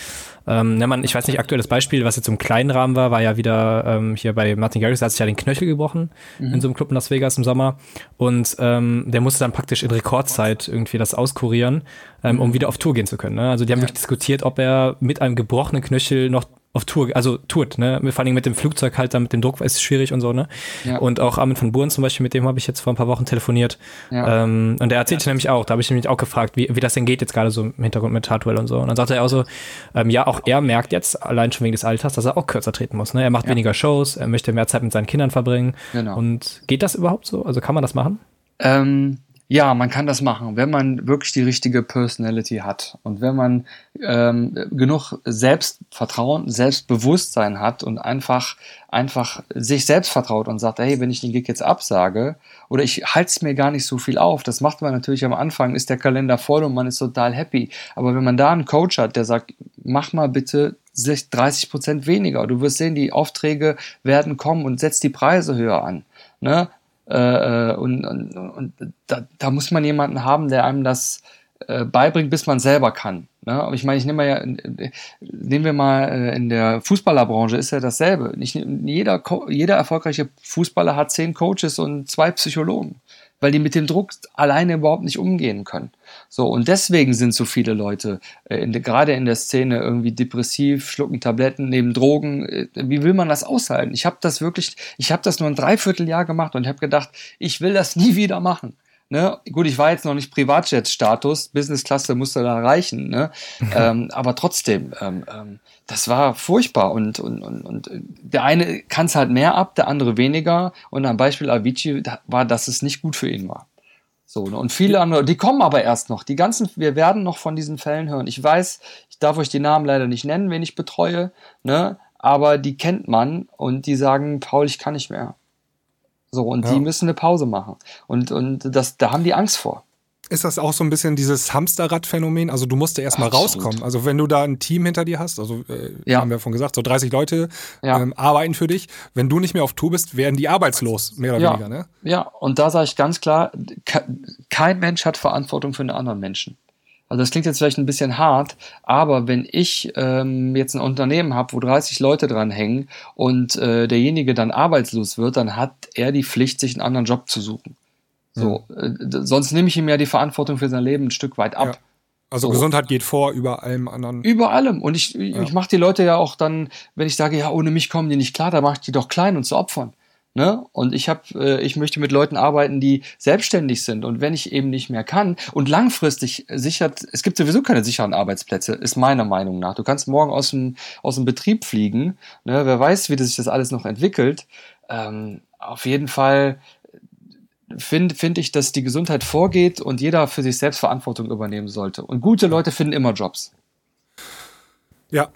Ähm, ne, man, ich weiß nicht, aktuelles Beispiel, was jetzt im kleinen Rahmen war, war ja wieder ähm, hier bei Martin Garrix, der hat sich ja den Knöchel gebrochen mhm. in so einem Club in Las Vegas im Sommer und ähm, der musste dann praktisch in Rekordzeit irgendwie das auskurieren, ähm, um wieder auf Tour gehen zu können. Ne? Also die haben ja. wirklich diskutiert, ob er mit einem gebrochenen Knöchel noch auf Tour, also tourt, ne? Vor allem mit dem Flugzeug halt, dann mit dem Druck ist es schwierig und so, ne? Ja. Und auch Armin von Buren zum Beispiel, mit dem habe ich jetzt vor ein paar Wochen telefoniert. Ja. Ähm, und der erzählte ja. nämlich auch, da habe ich nämlich auch gefragt, wie, wie das denn geht jetzt gerade so im Hintergrund mit Hardwell und so. Und dann sagte er auch so, ähm, ja, auch er merkt jetzt, allein schon wegen des Alters, dass er auch kürzer treten muss. Ne? Er macht weniger Shows, er möchte mehr Zeit mit seinen Kindern verbringen. Genau. Und geht das überhaupt so? Also kann man das machen? Ähm, ja, man kann das machen, wenn man wirklich die richtige Personality hat und wenn man ähm, genug Selbstvertrauen, Selbstbewusstsein hat und einfach einfach sich selbst vertraut und sagt, hey, wenn ich den Gig jetzt absage oder ich halte es mir gar nicht so viel auf, das macht man natürlich am Anfang, ist der Kalender voll und man ist total happy. Aber wenn man da einen Coach hat, der sagt, mach mal bitte 30 Prozent weniger, du wirst sehen, die Aufträge werden kommen und setzt die Preise höher an. Ne? Äh, und und, und da, da muss man jemanden haben, der einem das äh, beibringt, bis man selber kann. Ne? Ich meine, ich nehme ja, nehmen wir mal äh, in der Fußballerbranche ist ja dasselbe. Nicht, jeder, jeder erfolgreiche Fußballer hat zehn Coaches und zwei Psychologen weil die mit dem Druck alleine überhaupt nicht umgehen können. So, und deswegen sind so viele Leute, äh, in, gerade in der Szene, irgendwie depressiv, schlucken Tabletten, nehmen Drogen. Äh, wie will man das aushalten? Ich habe das wirklich, ich habe das nur ein Dreivierteljahr gemacht und habe gedacht, ich will das nie wieder machen. Ne? Gut, ich war jetzt noch nicht Privatjet-Status, Business-Klasse musste da reichen, ne? ähm, aber trotzdem, ähm, ähm, das war furchtbar und, und, und, und der eine kann es halt mehr ab, der andere weniger und am Beispiel Avicii war, dass es nicht gut für ihn war. So, ne? Und viele andere, die kommen aber erst noch. Die ganzen, wir werden noch von diesen Fällen hören. Ich weiß, ich darf euch die Namen leider nicht nennen, wen ich betreue, ne? aber die kennt man und die sagen, Paul, ich kann nicht mehr. So, und ja. die müssen eine Pause machen. Und, und das, da haben die Angst vor. Ist das auch so ein bisschen dieses Hamsterrad-Phänomen? Also du musst ja erstmal rauskommen. Also wenn du da ein Team hinter dir hast, also äh, ja. haben wir von gesagt, so 30 Leute ja. ähm, arbeiten für dich. Wenn du nicht mehr auf Tour bist, werden die arbeitslos, mehr oder ja. weniger. Ne? Ja, und da sage ich ganz klar, kein Mensch hat Verantwortung für einen anderen Menschen. Also das klingt jetzt vielleicht ein bisschen hart, aber wenn ich ähm, jetzt ein Unternehmen habe, wo 30 Leute dran hängen und äh, derjenige dann arbeitslos wird, dann hat er die Pflicht, sich einen anderen Job zu suchen. So, äh, sonst nehme ich ihm ja die Verantwortung für sein Leben ein Stück weit ab. Ja. Also so. Gesundheit geht vor über allem anderen. Über allem. Und ich, ja. ich mache die Leute ja auch dann, wenn ich sage, ja, ohne mich kommen die nicht klar, da mache ich die doch klein und zu Opfern. Ne? Und ich habe, äh, ich möchte mit Leuten arbeiten, die selbstständig sind. Und wenn ich eben nicht mehr kann und langfristig sichert, es gibt sowieso keine sicheren Arbeitsplätze, ist meiner Meinung nach. Du kannst morgen aus dem aus dem Betrieb fliegen. Ne? Wer weiß, wie sich das alles noch entwickelt. Ähm, auf jeden Fall finde find ich, dass die Gesundheit vorgeht und jeder für sich selbst Verantwortung übernehmen sollte. Und gute Leute finden immer Jobs. Ja,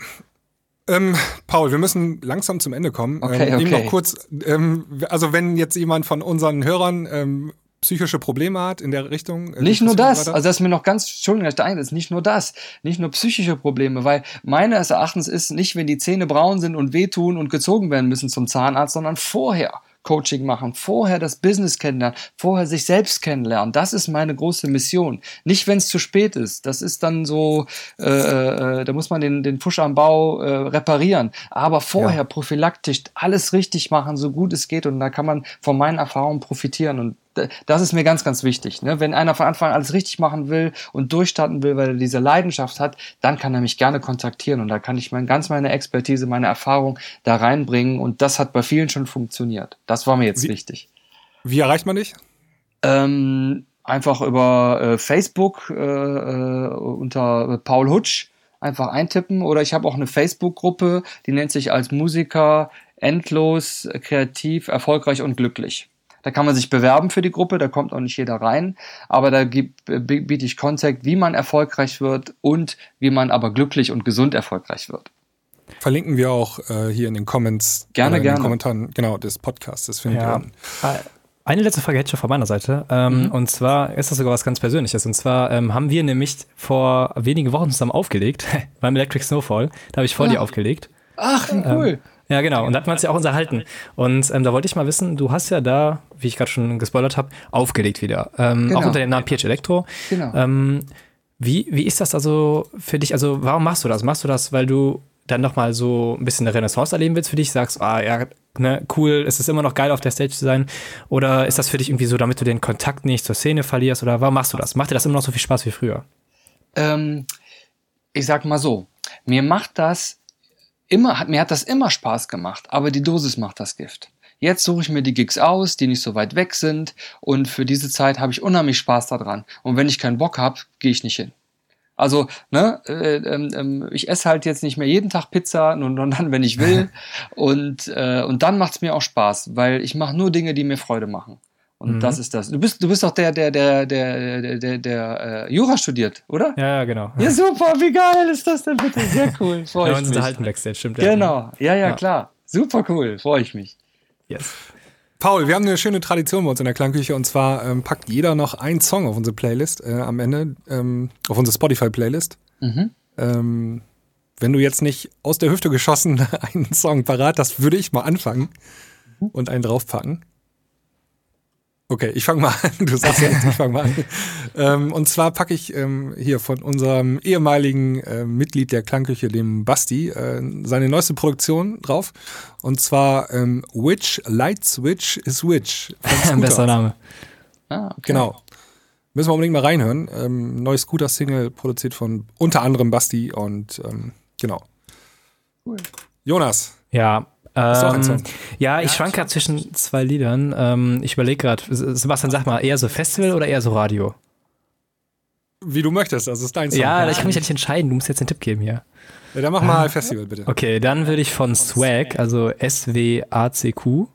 ähm, Paul, wir müssen langsam zum Ende kommen. Okay, ähm, okay. noch kurz, ähm, also wenn jetzt jemand von unseren Hörern ähm, psychische Probleme hat in der Richtung. Äh, nicht nur das, also das ist mir noch ganz, Entschuldigung, dass ist nicht nur das, nicht nur psychische Probleme, weil meines Erachtens ist nicht, wenn die Zähne braun sind und wehtun und gezogen werden müssen zum Zahnarzt, sondern vorher. Coaching machen, vorher das Business kennenlernen, vorher sich selbst kennenlernen. Das ist meine große Mission. Nicht, wenn es zu spät ist. Das ist dann so, äh, äh, da muss man den, den Push am Bau äh, reparieren. Aber vorher ja. prophylaktisch alles richtig machen, so gut es geht. Und da kann man von meinen Erfahrungen profitieren. Und das ist mir ganz, ganz wichtig. Ne? Wenn einer von Anfang an alles richtig machen will und durchstarten will, weil er diese Leidenschaft hat, dann kann er mich gerne kontaktieren und da kann ich mein, ganz meine Expertise, meine Erfahrung da reinbringen und das hat bei vielen schon funktioniert. Das war mir jetzt wie, wichtig. Wie erreicht man dich? Ähm, einfach über äh, Facebook äh, äh, unter Paul Hutsch einfach eintippen oder ich habe auch eine Facebook-Gruppe, die nennt sich als Musiker endlos, kreativ, erfolgreich und glücklich. Da kann man sich bewerben für die Gruppe, da kommt auch nicht jeder rein, aber da biete ich Contact, wie man erfolgreich wird und wie man aber glücklich und gesund erfolgreich wird. Verlinken wir auch äh, hier in den Comments. Gerne, in gerne. Den Kommentaren, genau, des Podcasts. Das findet ja. ihr. Eine letzte Frage hätte ich von meiner Seite. Ähm, mhm. Und zwar ist das sogar was ganz Persönliches. Und zwar ähm, haben wir nämlich vor wenigen Wochen zusammen aufgelegt beim Electric Snowfall. Da habe ich vor ah. dir aufgelegt. Ach, wie cool. Ähm, ja, genau. Und da hat man uns ja auch unterhalten. Und ähm, da wollte ich mal wissen, du hast ja da, wie ich gerade schon gespoilert habe, aufgelegt wieder. Ähm, genau. Auch unter dem Namen PH Electro. Genau. Ähm, wie, wie ist das also für dich? Also, warum machst du das? Machst du das, weil du dann nochmal so ein bisschen eine Renaissance erleben willst für dich? Sagst, ah, ja, ne, cool, es ist immer noch geil, auf der Stage zu sein? Oder ist das für dich irgendwie so, damit du den Kontakt nicht zur Szene verlierst? Oder warum machst du das? Macht dir das immer noch so viel Spaß wie früher? Ähm, ich sag mal so, mir macht das immer, hat, mir hat das immer Spaß gemacht, aber die Dosis macht das Gift. Jetzt suche ich mir die Gigs aus, die nicht so weit weg sind und für diese Zeit habe ich unheimlich Spaß daran. Und wenn ich keinen Bock habe, gehe ich nicht hin. Also, ne, äh, äh, ich esse halt jetzt nicht mehr jeden Tag Pizza, nur, nur dann, wenn ich will. und, äh, und dann macht's mir auch Spaß, weil ich mache nur Dinge, die mir Freude machen. Und mhm. das ist das. Du bist, du bist doch der, der, der, der, der, der, der äh, Jura studiert, oder? Ja, ja, genau. Ja, super, wie geil ist das denn bitte? Sehr cool. Freue ja, ich mich. unterhalten Backstage, stimmt. Genau, ja, ja, ja, klar. Super cool, freue ich mich. Yes. Paul, wir haben eine schöne Tradition bei uns in der Klangküche und zwar ähm, packt jeder noch einen Song auf unsere Playlist äh, am Ende, ähm, auf unsere Spotify-Playlist. Mhm. Ähm, wenn du jetzt nicht aus der Hüfte geschossen einen Song parat hast, würde ich mal anfangen mhm. und einen draufpacken. Okay, ich fange mal an. Du sagst jetzt, ich fange mal an. ähm, und zwar packe ich ähm, hier von unserem ehemaligen äh, Mitglied der Klangküche, dem Basti, äh, seine neueste Produktion drauf. Und zwar ähm, Which Light Switch is Which. Ein besser Name. Ah, okay. Genau. Müssen wir unbedingt mal reinhören. Ähm, neues Scooter-Single produziert von unter anderem Basti und ähm, genau. Cool. Jonas. Ja, Ist auch ein Song. Ähm, ja, ich schwank gerade zwischen zwei Liedern. Ähm, ich überlege gerade, Sebastian, sag mal, eher so Festival oder eher so Radio? Wie du möchtest, das ist dein Song. Ja, ich kann mich ja nicht entscheiden. Du musst jetzt einen Tipp geben hier. Ja, dann mach mal Festival, bitte. Okay, dann würde ich von Swag, also S-W-A-C-Q,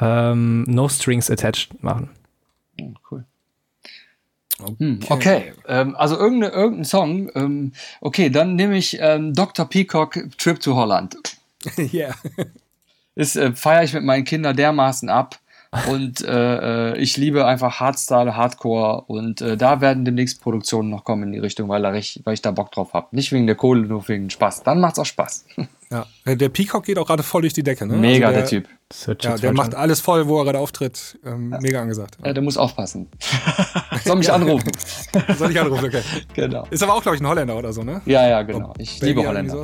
ähm, No Strings Attached machen. Hm, cool. Hm, okay, ähm, also irgendeine, irgendein Song. Ähm, okay, dann nehme ich ähm, Dr. Peacock Trip to Holland. yeah. Ist äh, feiere ich mit meinen Kindern dermaßen ab. Und äh, äh, ich liebe einfach Hardstyle, Hardcore und äh, da werden demnächst Produktionen noch kommen in die Richtung, weil, ich, weil ich da Bock drauf habe. Nicht wegen der Kohle, nur wegen Spaß. Dann macht's auch Spaß. Ja, Äh, der Peacock geht auch gerade voll durch die Decke, ne? Mega, Also der, Typ. Das hört sich Ja, der macht an. alles voll, wo er gerade auftritt. Ähm, Mega angesagt. Ja, der muss aufpassen. Soll mich anrufen. Soll ich anrufen, okay. genau. Ist aber auch, glaube ich, ein Holländer oder so, ne? Ja, ja, genau. Ich Belgier, liebe Holländer.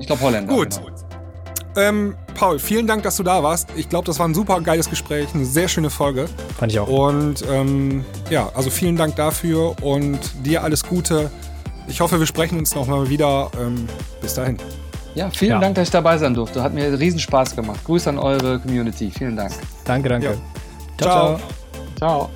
Ich glaube Holländer. Gut. Genau. Ähm, Paul, vielen Dank, dass du da warst. Ich glaube, das war ein super geiles Gespräch, eine sehr schöne Folge. Fand ich auch. Und ähm, ja, also vielen Dank dafür und dir alles Gute. Ich hoffe, wir sprechen uns noch mal wieder. Ähm, bis dahin. Ja, vielen Ja. Dank, dass ich dabei sein durfte. Hat mir riesen Spaß gemacht. Grüße an eure Community. Vielen Dank. Danke, danke. Ja. ciao. ciao. Ciao.